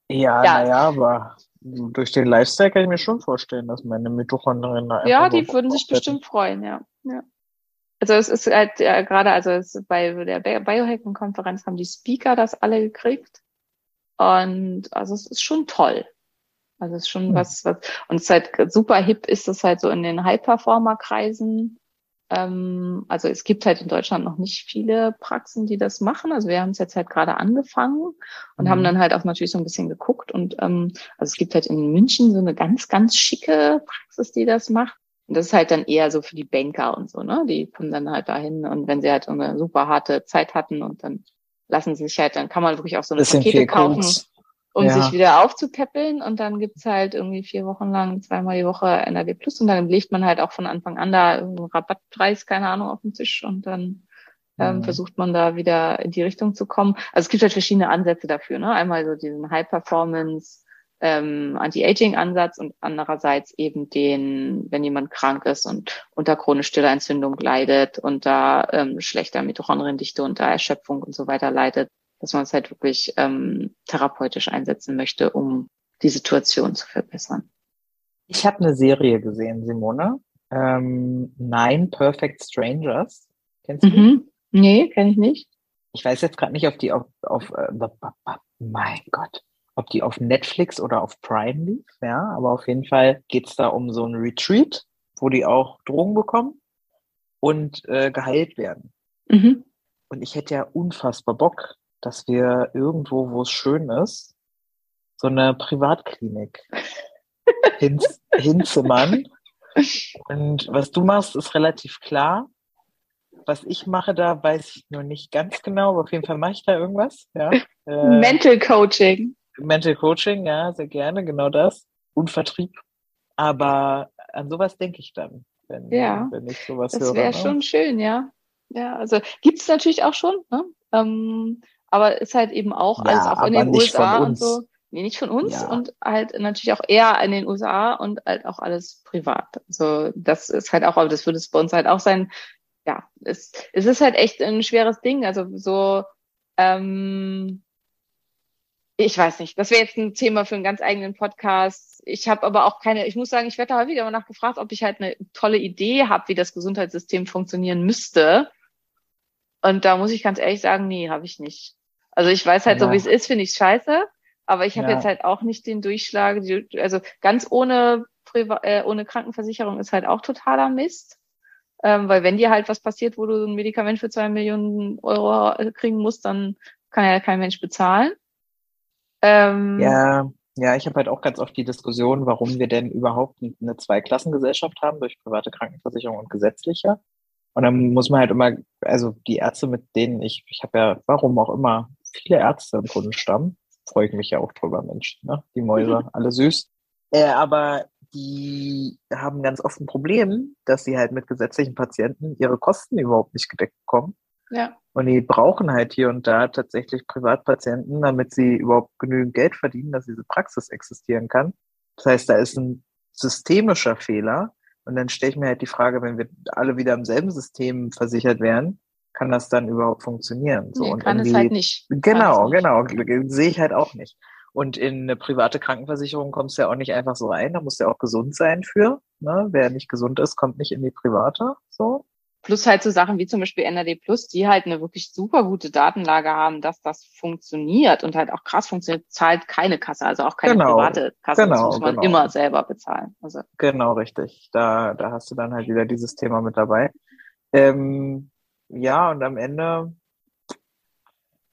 Ja, Ja. naja, aber durch den Lifestyle kann ich mir schon vorstellen, dass meine Mitochondrien da Ja, die würden sich bestimmt freuen, ja. ja. Also es ist halt ja, gerade, also es bei der Bi- Biohacking-Konferenz haben die Speaker das alle gekriegt. Und also es ist schon toll. Also es ist schon Hm. was, was, und es ist halt super hip ist es halt so in den High-Performer-Kreisen. Ähm, also es gibt halt in Deutschland noch nicht viele Praxen, die das machen. Also wir haben es jetzt halt gerade angefangen und Mhm. haben dann halt auch natürlich so ein bisschen geguckt. Und ähm, also es gibt halt in München so eine ganz, ganz schicke Praxis, die das macht. Und das ist halt dann eher so für die Banker und so, ne? Die kommen dann halt dahin und wenn sie halt eine super harte Zeit hatten und dann lassen sie sich halt, dann kann man wirklich auch so eine Bisschen Pakete kaufen Koks. um Ja. sich wieder aufzupäppeln und dann gibt's halt irgendwie vier Wochen lang zweimal die Woche NRW Plus und dann legt man halt auch von Anfang an da einen Rabattpreis, keine Ahnung, auf den Tisch und dann ähm, Mhm. versucht man da wieder in die Richtung zu kommen. Also es gibt halt verschiedene Ansätze dafür, ne? Einmal so diesen High Performance ähm, Anti-Aging-Ansatz und andererseits eben den, wenn jemand krank ist und unter chronisch stiller Entzündung leidet, unter ähm, schlechter Mitochondriendichte, unter Erschöpfung und so weiter leidet, dass man es halt wirklich ähm, therapeutisch einsetzen möchte, um die Situation zu verbessern. Ich habe eine Serie gesehen, Simone. Ähm, Nine Perfect Strangers. Kennst du die? Mhm. Nee, kenne ich nicht. Ich weiß jetzt gerade nicht, ob die auf, auf äh, mein Gott, ob die auf Netflix oder auf Prime lief, ja, aber auf jeden Fall geht's da um so ein Retreat, wo die auch Drogen bekommen und äh, geheilt werden. Mhm. Und ich hätte ja unfassbar Bock, dass wir irgendwo, wo es schön ist, so eine Privatklinik hin, hinzimmern. Und was du machst, ist relativ klar. Was ich mache da, weiß ich nur nicht ganz genau, aber auf jeden Fall mache ich da irgendwas. Ja. Äh, Mental Coaching. Mental Coaching, ja, sehr gerne, genau das. Und Vertrieb. Aber an sowas denke ich dann, wenn, Ja, wenn ich sowas Das höre. wäre ne? schon schön, ja. Ja, also gibt's natürlich auch schon, ne? Ähm, aber ist halt eben auch Ja, alles auch in den USA und so. Nee, nicht von uns Ja. und halt natürlich auch eher in den USA und halt auch alles privat. Also das ist halt auch, aber das würde es bei uns halt auch sein. Ja, es, es ist halt echt ein schweres Ding. Also so, ähm, ich weiß nicht. Das wäre jetzt ein Thema für einen ganz eigenen Podcast. Ich habe aber auch keine, ich muss sagen, ich werde da häufiger mal nachgefragt, ob ich halt eine tolle Idee habe, wie das Gesundheitssystem funktionieren müsste. Und da muss ich ganz ehrlich sagen, nee, habe ich nicht. Also ich weiß halt so, Ja. wie es ist, finde ich scheiße. Aber ich habe Ja. jetzt halt auch nicht den Durchschlag. Also ganz ohne, Priva äh, ohne Krankenversicherung ist halt auch totaler Mist. Ähm, weil wenn dir halt was passiert, wo du ein Medikament für zwei Millionen Euro äh, kriegen musst, dann kann ja kein Mensch bezahlen. Ähm, Ja, ja, ich habe halt auch ganz oft die Diskussion, warum wir denn überhaupt eine Zweiklassengesellschaft haben durch private Krankenversicherung und gesetzliche. Und dann muss man halt immer, also die Ärzte, mit denen ich, ich habe ja, warum auch immer, viele Ärzte im Kundenstamm, freue ich mich ja auch drüber, Mensch, ne? Die Mäuse, alle süß. Äh, aber die haben ganz oft ein Problem, dass sie halt mit gesetzlichen Patienten ihre Kosten überhaupt nicht gedeckt bekommen. Ja. Und die brauchen halt hier und da tatsächlich Privatpatienten, damit sie überhaupt genügend Geld verdienen, dass diese Praxis existieren kann. Das heißt, da ist ein systemischer Fehler. Und dann stelle ich mir halt die Frage, wenn wir alle wieder im selben System versichert wären, kann das dann überhaupt funktionieren? So, nee, und kann es halt nicht. Genau, genau. Sehe ich halt auch nicht. Und in eine private Krankenversicherung kommst du ja auch nicht einfach so rein. Da musst du ja auch gesund sein für. Ne? Wer nicht gesund ist, kommt nicht in die private. So. Plus halt so Sachen wie zum Beispiel NRD Plus, die halt eine wirklich super gute Datenlage haben, dass das funktioniert und halt auch krass funktioniert, zahlt keine Kasse, also auch keine genau, private Kasse. Genau, das muss man genau. immer selber bezahlen. Also. Genau, richtig. Da, da hast du dann halt wieder dieses Thema mit dabei. Ähm, ja, und am Ende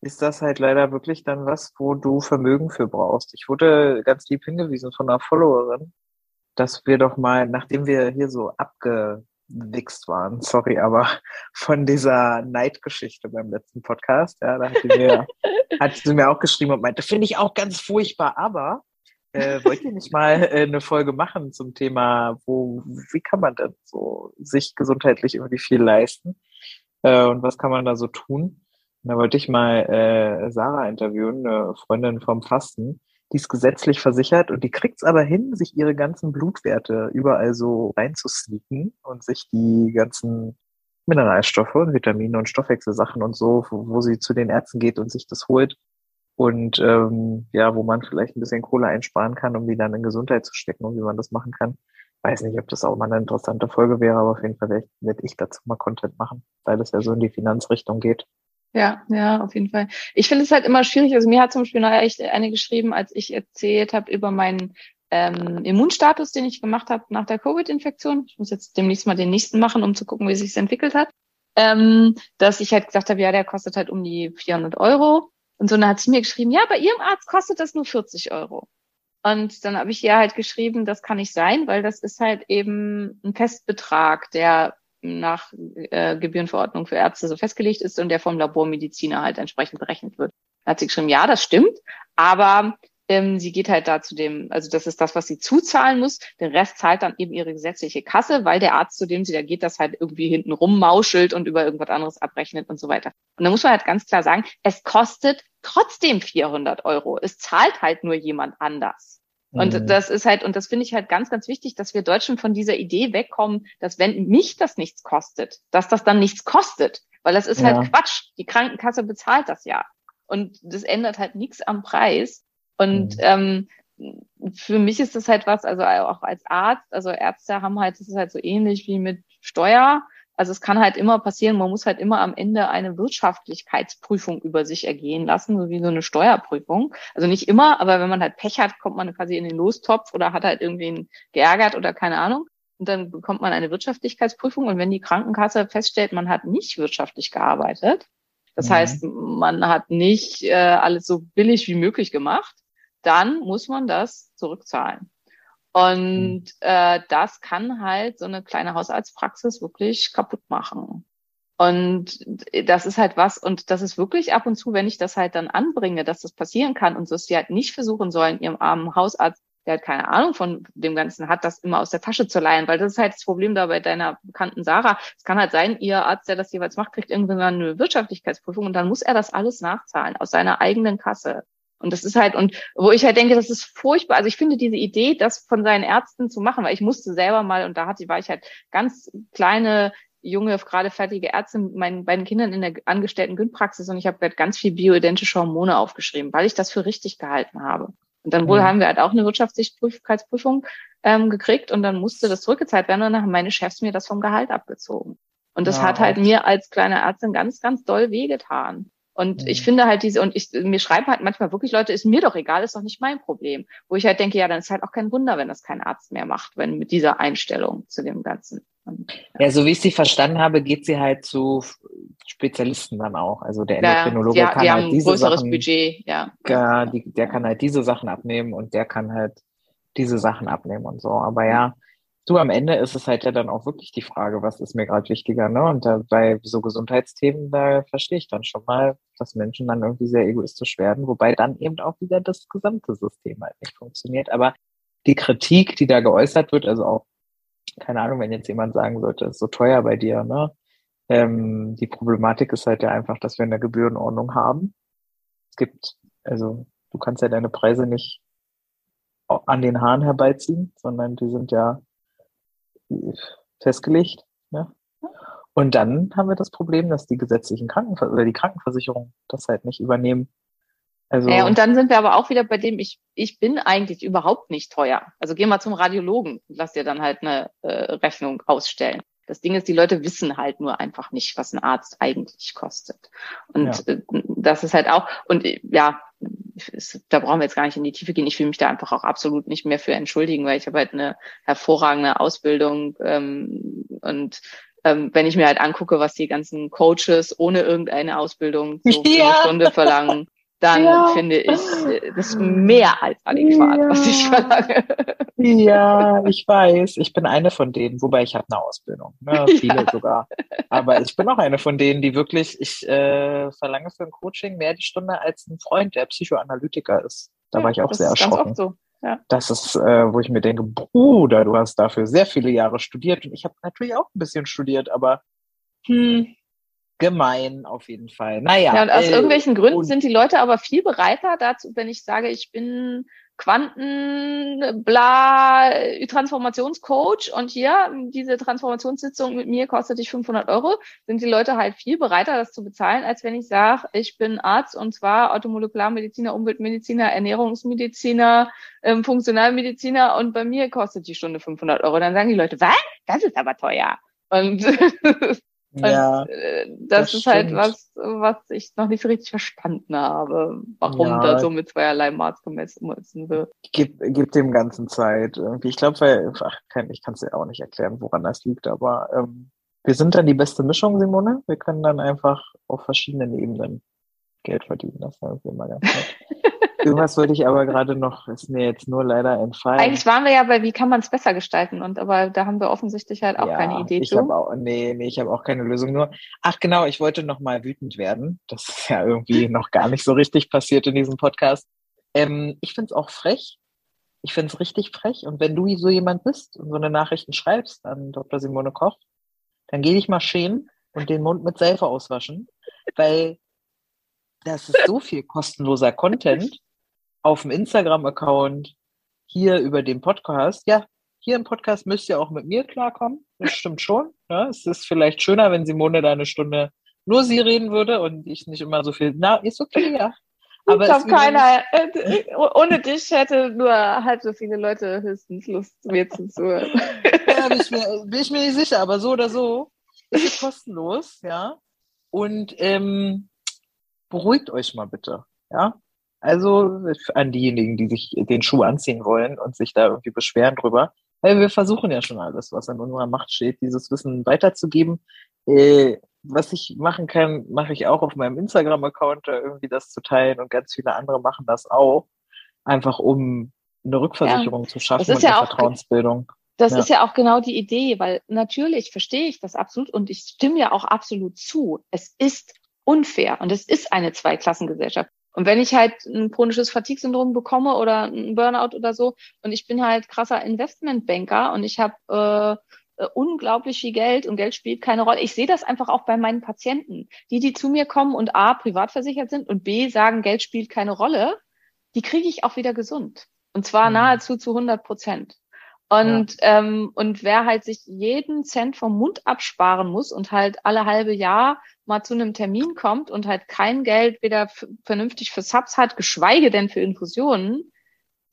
ist das halt leider wirklich dann was, wo du Vermögen für brauchst. Ich wurde ganz lieb hingewiesen von einer Followerin, dass wir doch mal, nachdem wir hier so abge gewichst waren, sorry, aber von dieser Neidgeschichte beim letzten Podcast, ja, da hat sie mir, hat sie mir auch geschrieben und meinte, finde ich auch ganz furchtbar, aber äh, wollt ihr nicht mal äh, eine Folge machen zum Thema, wo, wie kann man denn so sich gesundheitlich irgendwie viel leisten? Äh, und was kann man da so tun? Und da wollte ich mal äh, Sarah interviewen, eine Freundin vom Fasten, die ist gesetzlich versichert und die kriegt's aber hin, sich ihre ganzen Blutwerte überall so reinzusneaken und sich die ganzen Mineralstoffe und Vitamine und Stoffwechselsachen und so, wo, sie zu den Ärzten geht und sich das holt und ähm, ja, wo man vielleicht ein bisschen Kohle einsparen kann, um die dann in Gesundheit zu stecken und wie man das machen kann. Weiß nicht, ob das auch mal eine interessante Folge wäre, aber auf jeden Fall werde werd ich dazu mal Content machen, weil es ja so in die Finanzrichtung geht. Ja, ja, auf jeden Fall. Ich finde es halt immer schwierig. Also mir hat zum Beispiel echt eine geschrieben, als ich erzählt habe über meinen ähm, Immunstatus, den ich gemacht habe nach der Covid-Infektion. Ich muss jetzt demnächst mal den nächsten machen, um zu gucken, wie sich entwickelt hat. Ähm, dass ich halt gesagt habe, ja, der kostet halt um die 400 Euro. Und so, dann hat sie mir geschrieben, ja, bei ihrem Arzt kostet das nur 40 Euro. Und dann habe ich ihr halt geschrieben, das kann nicht sein, weil das ist halt eben ein Festbetrag, der nach äh, Gebührenverordnung für Ärzte so festgelegt ist und der vom Labormediziner halt entsprechend berechnet wird. Da hat sie geschrieben, ja, das stimmt, aber ähm, sie geht halt da zu dem, also das ist das, was sie zuzahlen muss. Den Rest zahlt dann eben ihre gesetzliche Kasse, weil der Arzt, zu dem sie da geht, das halt irgendwie hinten rummauschelt und über irgendwas anderes abrechnet und so weiter. Und da muss man halt ganz klar sagen, es kostet trotzdem 400 Euro. Es zahlt halt nur jemand anders. Und mhm. das ist halt, und das finde ich halt ganz, ganz wichtig, dass wir Deutschen von dieser Idee wegkommen, dass wenn mich das nichts kostet, dass das dann nichts kostet. Weil das ist halt ja. halt Quatsch. Die Krankenkasse bezahlt das ja. Und das ändert halt nichts am Preis. Und mhm. ähm, für mich ist das halt was, also auch als Arzt, also Ärzte haben halt, das ist halt so ähnlich wie mit Steuer. Also es kann halt immer passieren, man muss halt immer am Ende eine Wirtschaftlichkeitsprüfung über sich ergehen lassen, so wie so eine Steuerprüfung. Also nicht immer, aber wenn man halt Pech hat, kommt man quasi in den Lostopf oder hat halt irgendwen geärgert oder keine Ahnung. Und dann bekommt man eine Wirtschaftlichkeitsprüfung. Und wenn die Krankenkasse feststellt, man hat nicht wirtschaftlich gearbeitet, das mhm. heißt, man hat nicht äh, alles so billig wie möglich gemacht, dann muss man das zurückzahlen. Und mhm. äh, das kann halt so eine kleine Hausarztpraxis wirklich kaputt machen. Und das ist halt was, und das ist wirklich ab und zu, wenn ich das halt dann anbringe, dass das passieren kann und so, dass sie halt nicht versuchen sollen, ihrem armen Hausarzt, der halt keine Ahnung von dem Ganzen hat, das immer aus der Tasche zu leihen, weil das ist halt das Problem da bei deiner bekannten Sarah. Es kann halt sein, ihr Arzt, der das jeweils macht, kriegt irgendwann eine Wirtschaftlichkeitsprüfung und dann muss er das alles nachzahlen aus seiner eigenen Kasse. Und das ist halt, und wo ich halt denke, das ist furchtbar. Also ich finde diese Idee, das von seinen Ärzten zu machen, weil ich musste selber mal, und da hatte, war ich halt ganz kleine, junge, gerade fertige Ärzte mit meinen beiden Kindern in der angestellten Gynpraxis und ich habe halt ganz viel bioidentische Hormone aufgeschrieben, weil ich das für richtig gehalten habe. Und dann wohl mhm. haben wir halt auch eine Wirtschaftlichkeitsprüfung ähm, gekriegt und dann musste das zurückgezahlt werden und dann haben meine Chefs mir das vom Gehalt abgezogen. Und das ja, hat halt mir als kleine Ärztin ganz, ganz doll wehgetan. Und mhm. ich finde halt diese, und ich, mir schreiben halt manchmal wirklich Leute, ist mir doch egal, ist doch nicht mein Problem. Wo ich halt denke, ja, dann ist halt auch kein Wunder, wenn das kein Arzt mehr macht, wenn mit dieser Einstellung zu dem Ganzen. Ja. so wie ich sie verstanden habe, geht sie halt zu Spezialisten dann auch. Also der Endokrinologe ja, kann halt diese Sachen, Budget, ja. ja die, der kann halt diese Sachen abnehmen und der kann halt diese Sachen abnehmen und so. Aber ja, Du, am Ende ist es halt ja dann auch wirklich die Frage, was ist mir gerade wichtiger, ne? Und da, bei so Gesundheitsthemen, da verstehe ich dann schon mal, dass Menschen dann irgendwie sehr egoistisch werden, wobei dann eben auch wieder das gesamte System halt nicht funktioniert. Aber die Kritik, die da geäußert wird, also auch, keine Ahnung, wenn jetzt jemand sagen sollte, ist so teuer bei dir, ne? Ähm, die Problematik ist halt ja einfach, dass wir eine Gebührenordnung haben. Es gibt, also du kannst ja deine Preise nicht an den Haaren herbeiziehen, sondern die sind ja festgelegt. Ne? Und dann haben wir das Problem, dass die gesetzlichen Krankenver oder die Krankenversicherungen das halt nicht übernehmen. Also ja, und dann sind wir aber auch wieder bei dem, ich, ich bin eigentlich überhaupt nicht teuer. Also geh mal zum Radiologen und lass dir dann halt eine äh, Rechnung ausstellen. Das Ding ist, die Leute wissen halt nur einfach nicht, was ein Arzt eigentlich kostet. Und ja. Äh, das ist halt auch, und äh, ja, da brauchen wir jetzt gar nicht in die Tiefe gehen. Ich will mich da einfach auch absolut nicht mehr für entschuldigen, weil ich habe halt eine hervorragende Ausbildung ähm, und ähm, wenn ich mir halt angucke, was die ganzen Coaches ohne irgendeine Ausbildung so ja. eine Stunde verlangen, dann ja. finde ich äh, das mehr als adäquat, ja. was ich verlange. Ja, ich weiß. Ich bin eine von denen, wobei ich habe eine Ausbildung, ne? viele ja. sogar. Aber ich bin auch eine von denen, die wirklich, ich äh, verlange für ein Coaching mehr die Stunde als ein Freund, der Psychoanalytiker ist. Da war ich auch sehr erschrocken. So. Ja. Das ist, äh, wo ich mir denke, Bruder, du hast dafür sehr viele Jahre studiert und ich habe natürlich auch ein bisschen studiert, aber hm, gemein auf jeden Fall. Naja. Ja, und aus äh, irgendwelchen Gründen sind die Leute aber viel bereiter dazu, wenn ich sage, ich bin Quanten, bla, Transformationscoach und hier, diese Transformationssitzung mit mir kostet dich 500 Euro, sind die Leute halt viel bereiter, das zu bezahlen, als wenn ich sage, ich bin Arzt und zwar Automolekularmediziner, Umweltmediziner, Ernährungsmediziner, ähm, Funktionalmediziner und bei mir kostet die Stunde 500 Euro. Dann sagen die Leute, was? Das ist aber teuer. Und Ja, äh, das, das, ist halt was, was ich noch nicht so richtig verstanden habe, warum ja. da so mit zweierlei Maß gemessen wird. Gib, gib dem Ganzen Zeit. Irgendwie. Ich glaube, weil, ach, ich kann es dir auch nicht erklären, woran das liegt, aber ähm, wir sind dann die beste Mischung, Simone. Wir können dann einfach auf verschiedenen Ebenen Geld verdienen. Das ist irgendwie immer ganz nett. Irgendwas wollte ich aber gerade noch, ist mir jetzt nur leider entfallen. Eigentlich waren wir ja bei, wie kann man es besser gestalten? Und aber da haben wir offensichtlich halt auch ja, keine Idee ich zu. Auch, nee, nee, ich habe auch keine Lösung. Nur, ach genau, ich wollte noch mal wütend werden. Das ist ja irgendwie noch gar nicht so richtig passiert in diesem Podcast. Ähm, ich find's auch frech. Ich find's richtig frech. Und wenn du so jemand bist und so eine Nachrichten schreibst an Dr. Simone Koch, dann geh dich mal schämen und den Mund mit Seife auswaschen, weil das ist so viel kostenloser Content auf dem Instagram-Account, hier über den Podcast. Ja, hier im Podcast müsst ihr auch mit mir klarkommen. Das stimmt schon. Ja, es ist vielleicht schöner, wenn Simone da eine Stunde nur sie reden würde und ich nicht immer so viel. Na, ist okay, ja. Aber ich glaube, keiner, äh, ohne dich hätte nur halb so viele Leute höchstens Lust, mir zuzuhören. Ja, bin ich, mir, bin ich mir nicht sicher, aber so oder so ist es kostenlos, ja. Und ähm, beruhigt euch mal bitte, ja. Also an diejenigen, die sich den Schuh anziehen wollen und sich da irgendwie beschweren drüber. Weil wir versuchen ja schon alles, was in unserer Macht steht, dieses Wissen weiterzugeben. Äh, was ich machen kann, mache ich auch auf meinem Instagram-Account, irgendwie das zu teilen und ganz viele andere machen das auch. Einfach um eine Rückversicherung ja, zu schaffen und ja eine Vertrauensbildung. Das ja. ist ja auch genau die Idee, weil natürlich verstehe ich das absolut und ich stimme ja auch absolut zu. Es ist unfair und es ist eine Zweiklassengesellschaft. Und wenn ich halt ein chronisches Fatigue-Syndrom bekomme oder ein Burnout oder so und ich bin halt krasser Investmentbanker und ich habe äh, unglaublich viel Geld und Geld spielt keine Rolle. Ich sehe das einfach auch bei meinen Patienten. Die, die zu mir kommen und A, privat versichert sind und B, sagen, Geld spielt keine Rolle, die kriege ich auch wieder gesund. Und zwar mhm. nahezu zu 100 Prozent. Und, ja. ähm, und wer halt sich jeden Cent vom Mund absparen muss und halt alle halbe Jahr mal zu einem Termin kommt und halt kein Geld weder vernünftig für Subs hat, geschweige denn für Infusionen,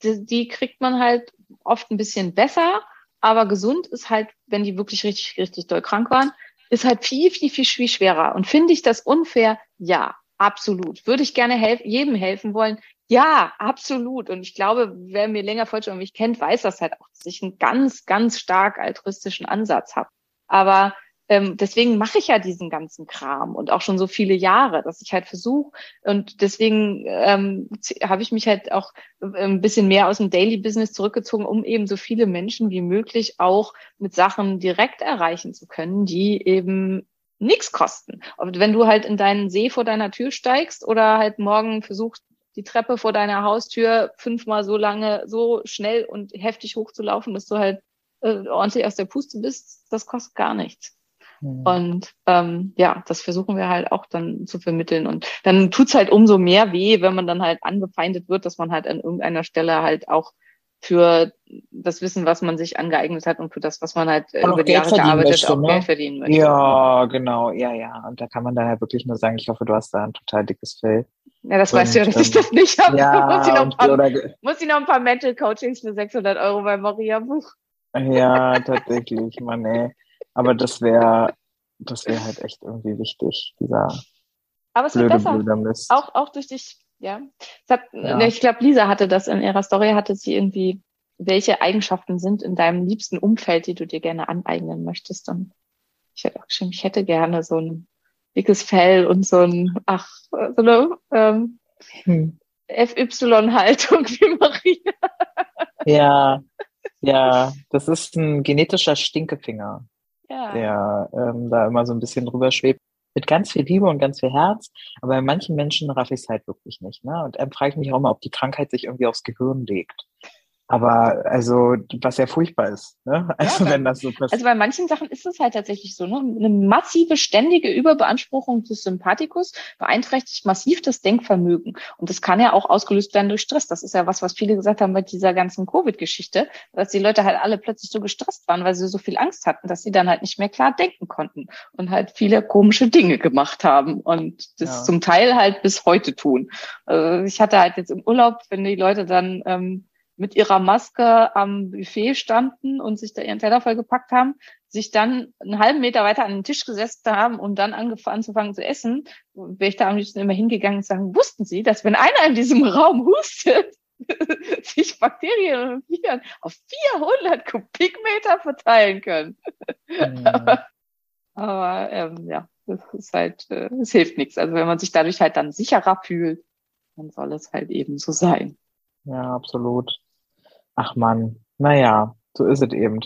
die, die kriegt man halt oft ein bisschen besser, aber gesund ist halt, wenn die wirklich richtig, richtig doll krank waren, ist halt viel, viel, viel, viel schwerer. Und finde ich das unfair? Ja, absolut. Würde ich gerne helf jedem helfen wollen? Ja, absolut. Und ich glaube, wer mir länger folgt und mich kennt, weiß das halt auch, dass ich einen ganz, ganz stark altruistischen Ansatz habe. Aber ähm, deswegen mache ich ja diesen ganzen Kram und auch schon so viele Jahre, dass ich halt versuche und deswegen ähm, habe ich mich halt auch ein bisschen mehr aus dem Daily Business zurückgezogen, um eben so viele Menschen wie möglich auch mit Sachen direkt erreichen zu können, die eben nichts kosten. Und wenn du halt in deinen See vor deiner Tür steigst oder halt morgen versuchst, die Treppe vor deiner Haustür fünfmal so lange, so schnell und heftig hochzulaufen, dass du halt äh, ordentlich aus der Puste bist, das kostet gar nichts. Mhm. Und ähm, ja, das versuchen wir halt auch dann zu vermitteln. Und dann tut's halt umso mehr weh, wenn man dann halt angefeindet wird, dass man halt an irgendeiner Stelle halt auch für das Wissen, was man sich angeeignet hat und für das, was man halt äh, Und über die Jahre gearbeitet, möchte, auch ne? Geld verdienen möchte. Ja, genau, ja, ja. Und da kann man dann halt wirklich nur sagen, ich hoffe, du hast da ein total dickes Fell. Ja, das weißt du ja, Und, dass ich ähm, das nicht habe. muss, ich Ja, noch ein und, paar, oder, muss ich noch ein paar Mental Coachings für 600 Euro bei Maria buchen. ja, tatsächlich, Mann, ey. Aber das wäre, das wäre halt echt irgendwie wichtig, dieser Aber es wird blöde, besser. blöde Mist. Auch, auch durch dich, ja. Hat, Ja. Ich glaube, Lisa hatte das in ihrer Story, hatte sie irgendwie, welche Eigenschaften sind in deinem liebsten Umfeld, die du dir gerne aneignen möchtest. Und ich hätte auch geschrieben, ich hätte gerne so ein dickes Fell und so ein, ach, so eine ähm, Hm. FY-Haltung wie Maria. Ja, ja, das ist ein genetischer Stinkefinger. Ja. der ähm, da immer so ein bisschen drüber schwebt. Mit ganz viel Liebe und ganz viel Herz. Aber bei manchen Menschen raff ich es halt wirklich nicht. Ne? Und dann frage ich mich auch mal, ob die Krankheit sich irgendwie aufs Gehirn legt. Aber also, was ja furchtbar ist, ne? Also Ja, wenn das so passiert. Also bei manchen Sachen ist es halt tatsächlich so, ne? Eine massive, ständige Überbeanspruchung des Sympathikus beeinträchtigt massiv das Denkvermögen. Und das kann ja auch ausgelöst werden durch Stress. Das ist ja was, was viele gesagt haben bei dieser ganzen Covid-Geschichte, dass die Leute halt alle plötzlich so gestresst waren, weil sie so viel Angst hatten, dass sie dann halt nicht mehr klar denken konnten und halt viele komische Dinge gemacht haben und das Ja. zum Teil halt bis heute tun. Also ich hatte halt jetzt im Urlaub, wenn die Leute dann ähm, mit ihrer Maske am Buffet standen und sich da ihren Teller vollgepackt haben, sich dann einen halben Meter weiter an den Tisch gesetzt haben und dann angefangen anzufangen zu essen, wäre ich da am liebsten immer hingegangen und sagen, wussten Sie, dass wenn einer in diesem Raum hustet, sich Bakterien und Viren auf 400 Kubikmeter verteilen können. Hm. Aber ähm, ja, das ist halt, äh, es hilft nichts. Also wenn man sich dadurch halt dann sicherer fühlt, dann soll es halt eben so sein. Ja, absolut. Ach man, naja, so ist es eben.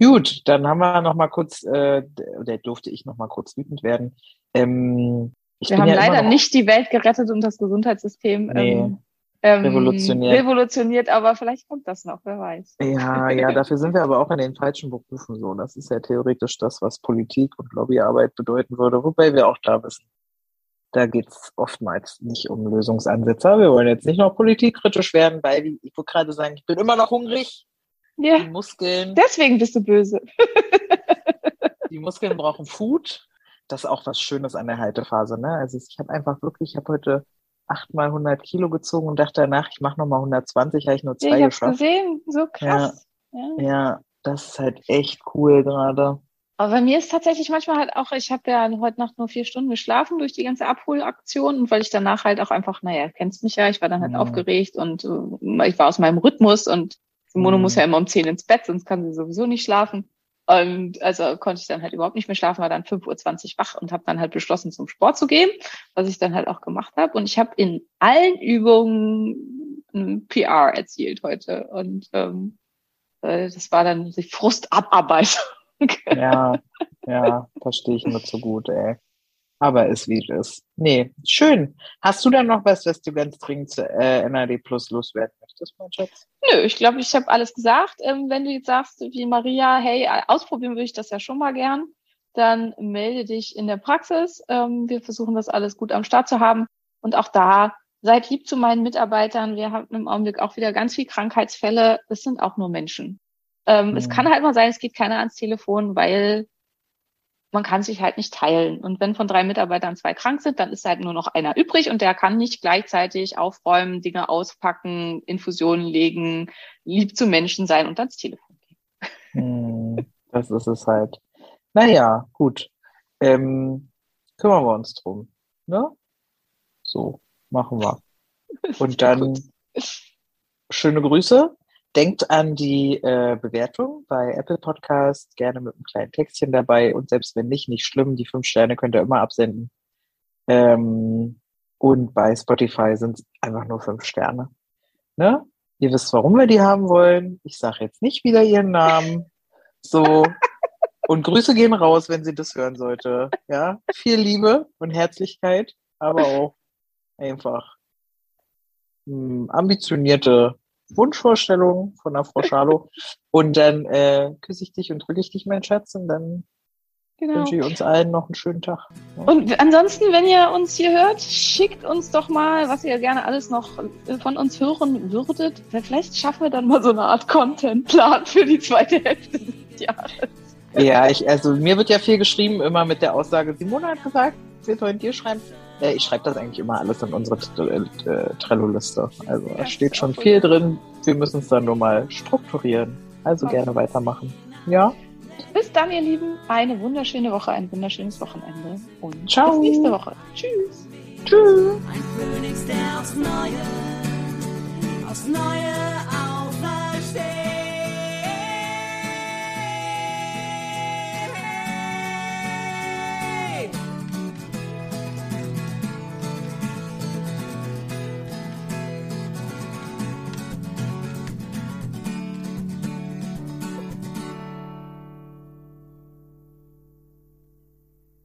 Gut, dann haben wir noch mal kurz, äh, oder durfte ich noch mal kurz wütend werden. Ähm, ich Wir haben ja leider noch- nicht die Welt gerettet und das Gesundheitssystem Nee, ähm, ähm, revolutioniert. revolutioniert, aber vielleicht kommt das noch, wer weiß. Ja, ja, dafür sind wir aber auch in den falschen Berufen so. Das ist ja theoretisch das, was Politik und Lobbyarbeit bedeuten würde, wobei wir auch da wissen. Da geht's oftmals nicht um Lösungsansätze. Wir wollen jetzt nicht noch politikkritisch werden, weil wie- ich wollte gerade sagen, ich bin immer noch hungrig. Ja, Die Muskeln, deswegen bist du böse. die Muskeln brauchen Food. Das ist auch was Schönes an der Haltephase. Ne? Also ich habe einfach wirklich, ich habe heute achtmal 100 Kilo gezogen und dachte danach, ich mache nochmal 120, habe ich nur Ja, zwei ich geschafft. gesehen, so krass. Ja. Ja, das ist halt echt cool gerade. Aber bei mir ist tatsächlich manchmal halt auch, ich habe ja heute Nacht nur vier Stunden geschlafen durch die ganze Abholaktion und weil ich danach halt auch einfach, naja, kennst mich ja, ich war dann halt Mhm. aufgeregt und äh, ich war aus meinem Rhythmus und Simone Mhm. muss ja immer um zehn ins Bett, sonst kann sie sowieso nicht schlafen. Und also konnte ich dann halt überhaupt nicht mehr schlafen, war dann 5.20 Uhr wach und habe dann halt beschlossen, zum Sport zu gehen, was ich dann halt auch gemacht habe. Und ich habe in allen Übungen ein PR erzielt heute. Und ähm, äh, das war dann die Frustabarbeitung. Ja, ja, verstehe ich nur zu gut, ey. Aber ist wie es ist. Nee, schön. Hast du dann noch was, was du ganz dringend zu äh, NAD Plus loswerden möchtest, mein Schatz? Nö, ich glaube, ich habe alles gesagt. Ähm, wenn du jetzt sagst, wie Maria, hey, äh, ausprobieren würde ich das ja schon mal gern, dann melde dich in der Praxis. Ähm, wir versuchen das alles gut am Start zu haben. Und auch da, seid lieb zu meinen Mitarbeitern. Wir haben im Augenblick auch wieder ganz viel Krankheitsfälle. Es sind auch nur Menschen. Ähm, Es Mhm. kann halt mal sein, es geht keiner ans Telefon, weil man kann sich halt nicht teilen. Und wenn von drei Mitarbeitern zwei krank sind, dann ist halt nur noch einer übrig und der kann nicht gleichzeitig aufräumen, Dinge auspacken, Infusionen legen, lieb zu Menschen sein und ans Telefon gehen. Hm, das ist es halt. Naja, gut. Ähm, kümmern wir uns drum. Ne? So, machen wir. Und dann schöne Grüße. Denkt an die äh, Bewertung bei Apple Podcast, gerne mit einem kleinen Textchen dabei und selbst wenn nicht, nicht schlimm, die fünf Sterne könnt ihr immer absenden. Ähm, und bei Spotify sind es einfach nur fünf Sterne. Ne? Ihr wisst, warum wir die haben wollen. Ich sage jetzt nicht wieder ihren Namen. So. Und Grüße gehen raus, wenn sie das hören sollte. Ja, viel Liebe und Herzlichkeit, aber auch einfach mh, ambitionierte Wunschvorstellung von der Frau Schalo. Und dann äh, küsse ich dich und drücke ich dich, mein Schatz, und dann Genau. wünsche ich uns allen noch einen schönen Tag. Und ansonsten, wenn ihr uns hier hört, schickt uns doch mal, was ihr gerne alles noch von uns hören würdet. Vielleicht schaffen wir dann mal so eine Art Contentplan für die zweite Hälfte des Jahres. Ja, ich, also mir wird ja viel geschrieben, immer mit der Aussage, Simone hat gesagt, wir sollen dir schreiben. Äh, ich schreibe das eigentlich immer alles in unsere äh, äh, Trello-Liste. Also Ja, steht schon viel gut. drin. Wir müssen es dann nur mal strukturieren. Also Okay. gerne weitermachen. Ja, Bis dann, ihr Lieben. Eine wunderschöne Woche, ein wunderschönes Wochenende. Und Ciao. bis nächste Woche. Tschüss. tschüss. Ein Phönix, der aufs Neue, aufs Neue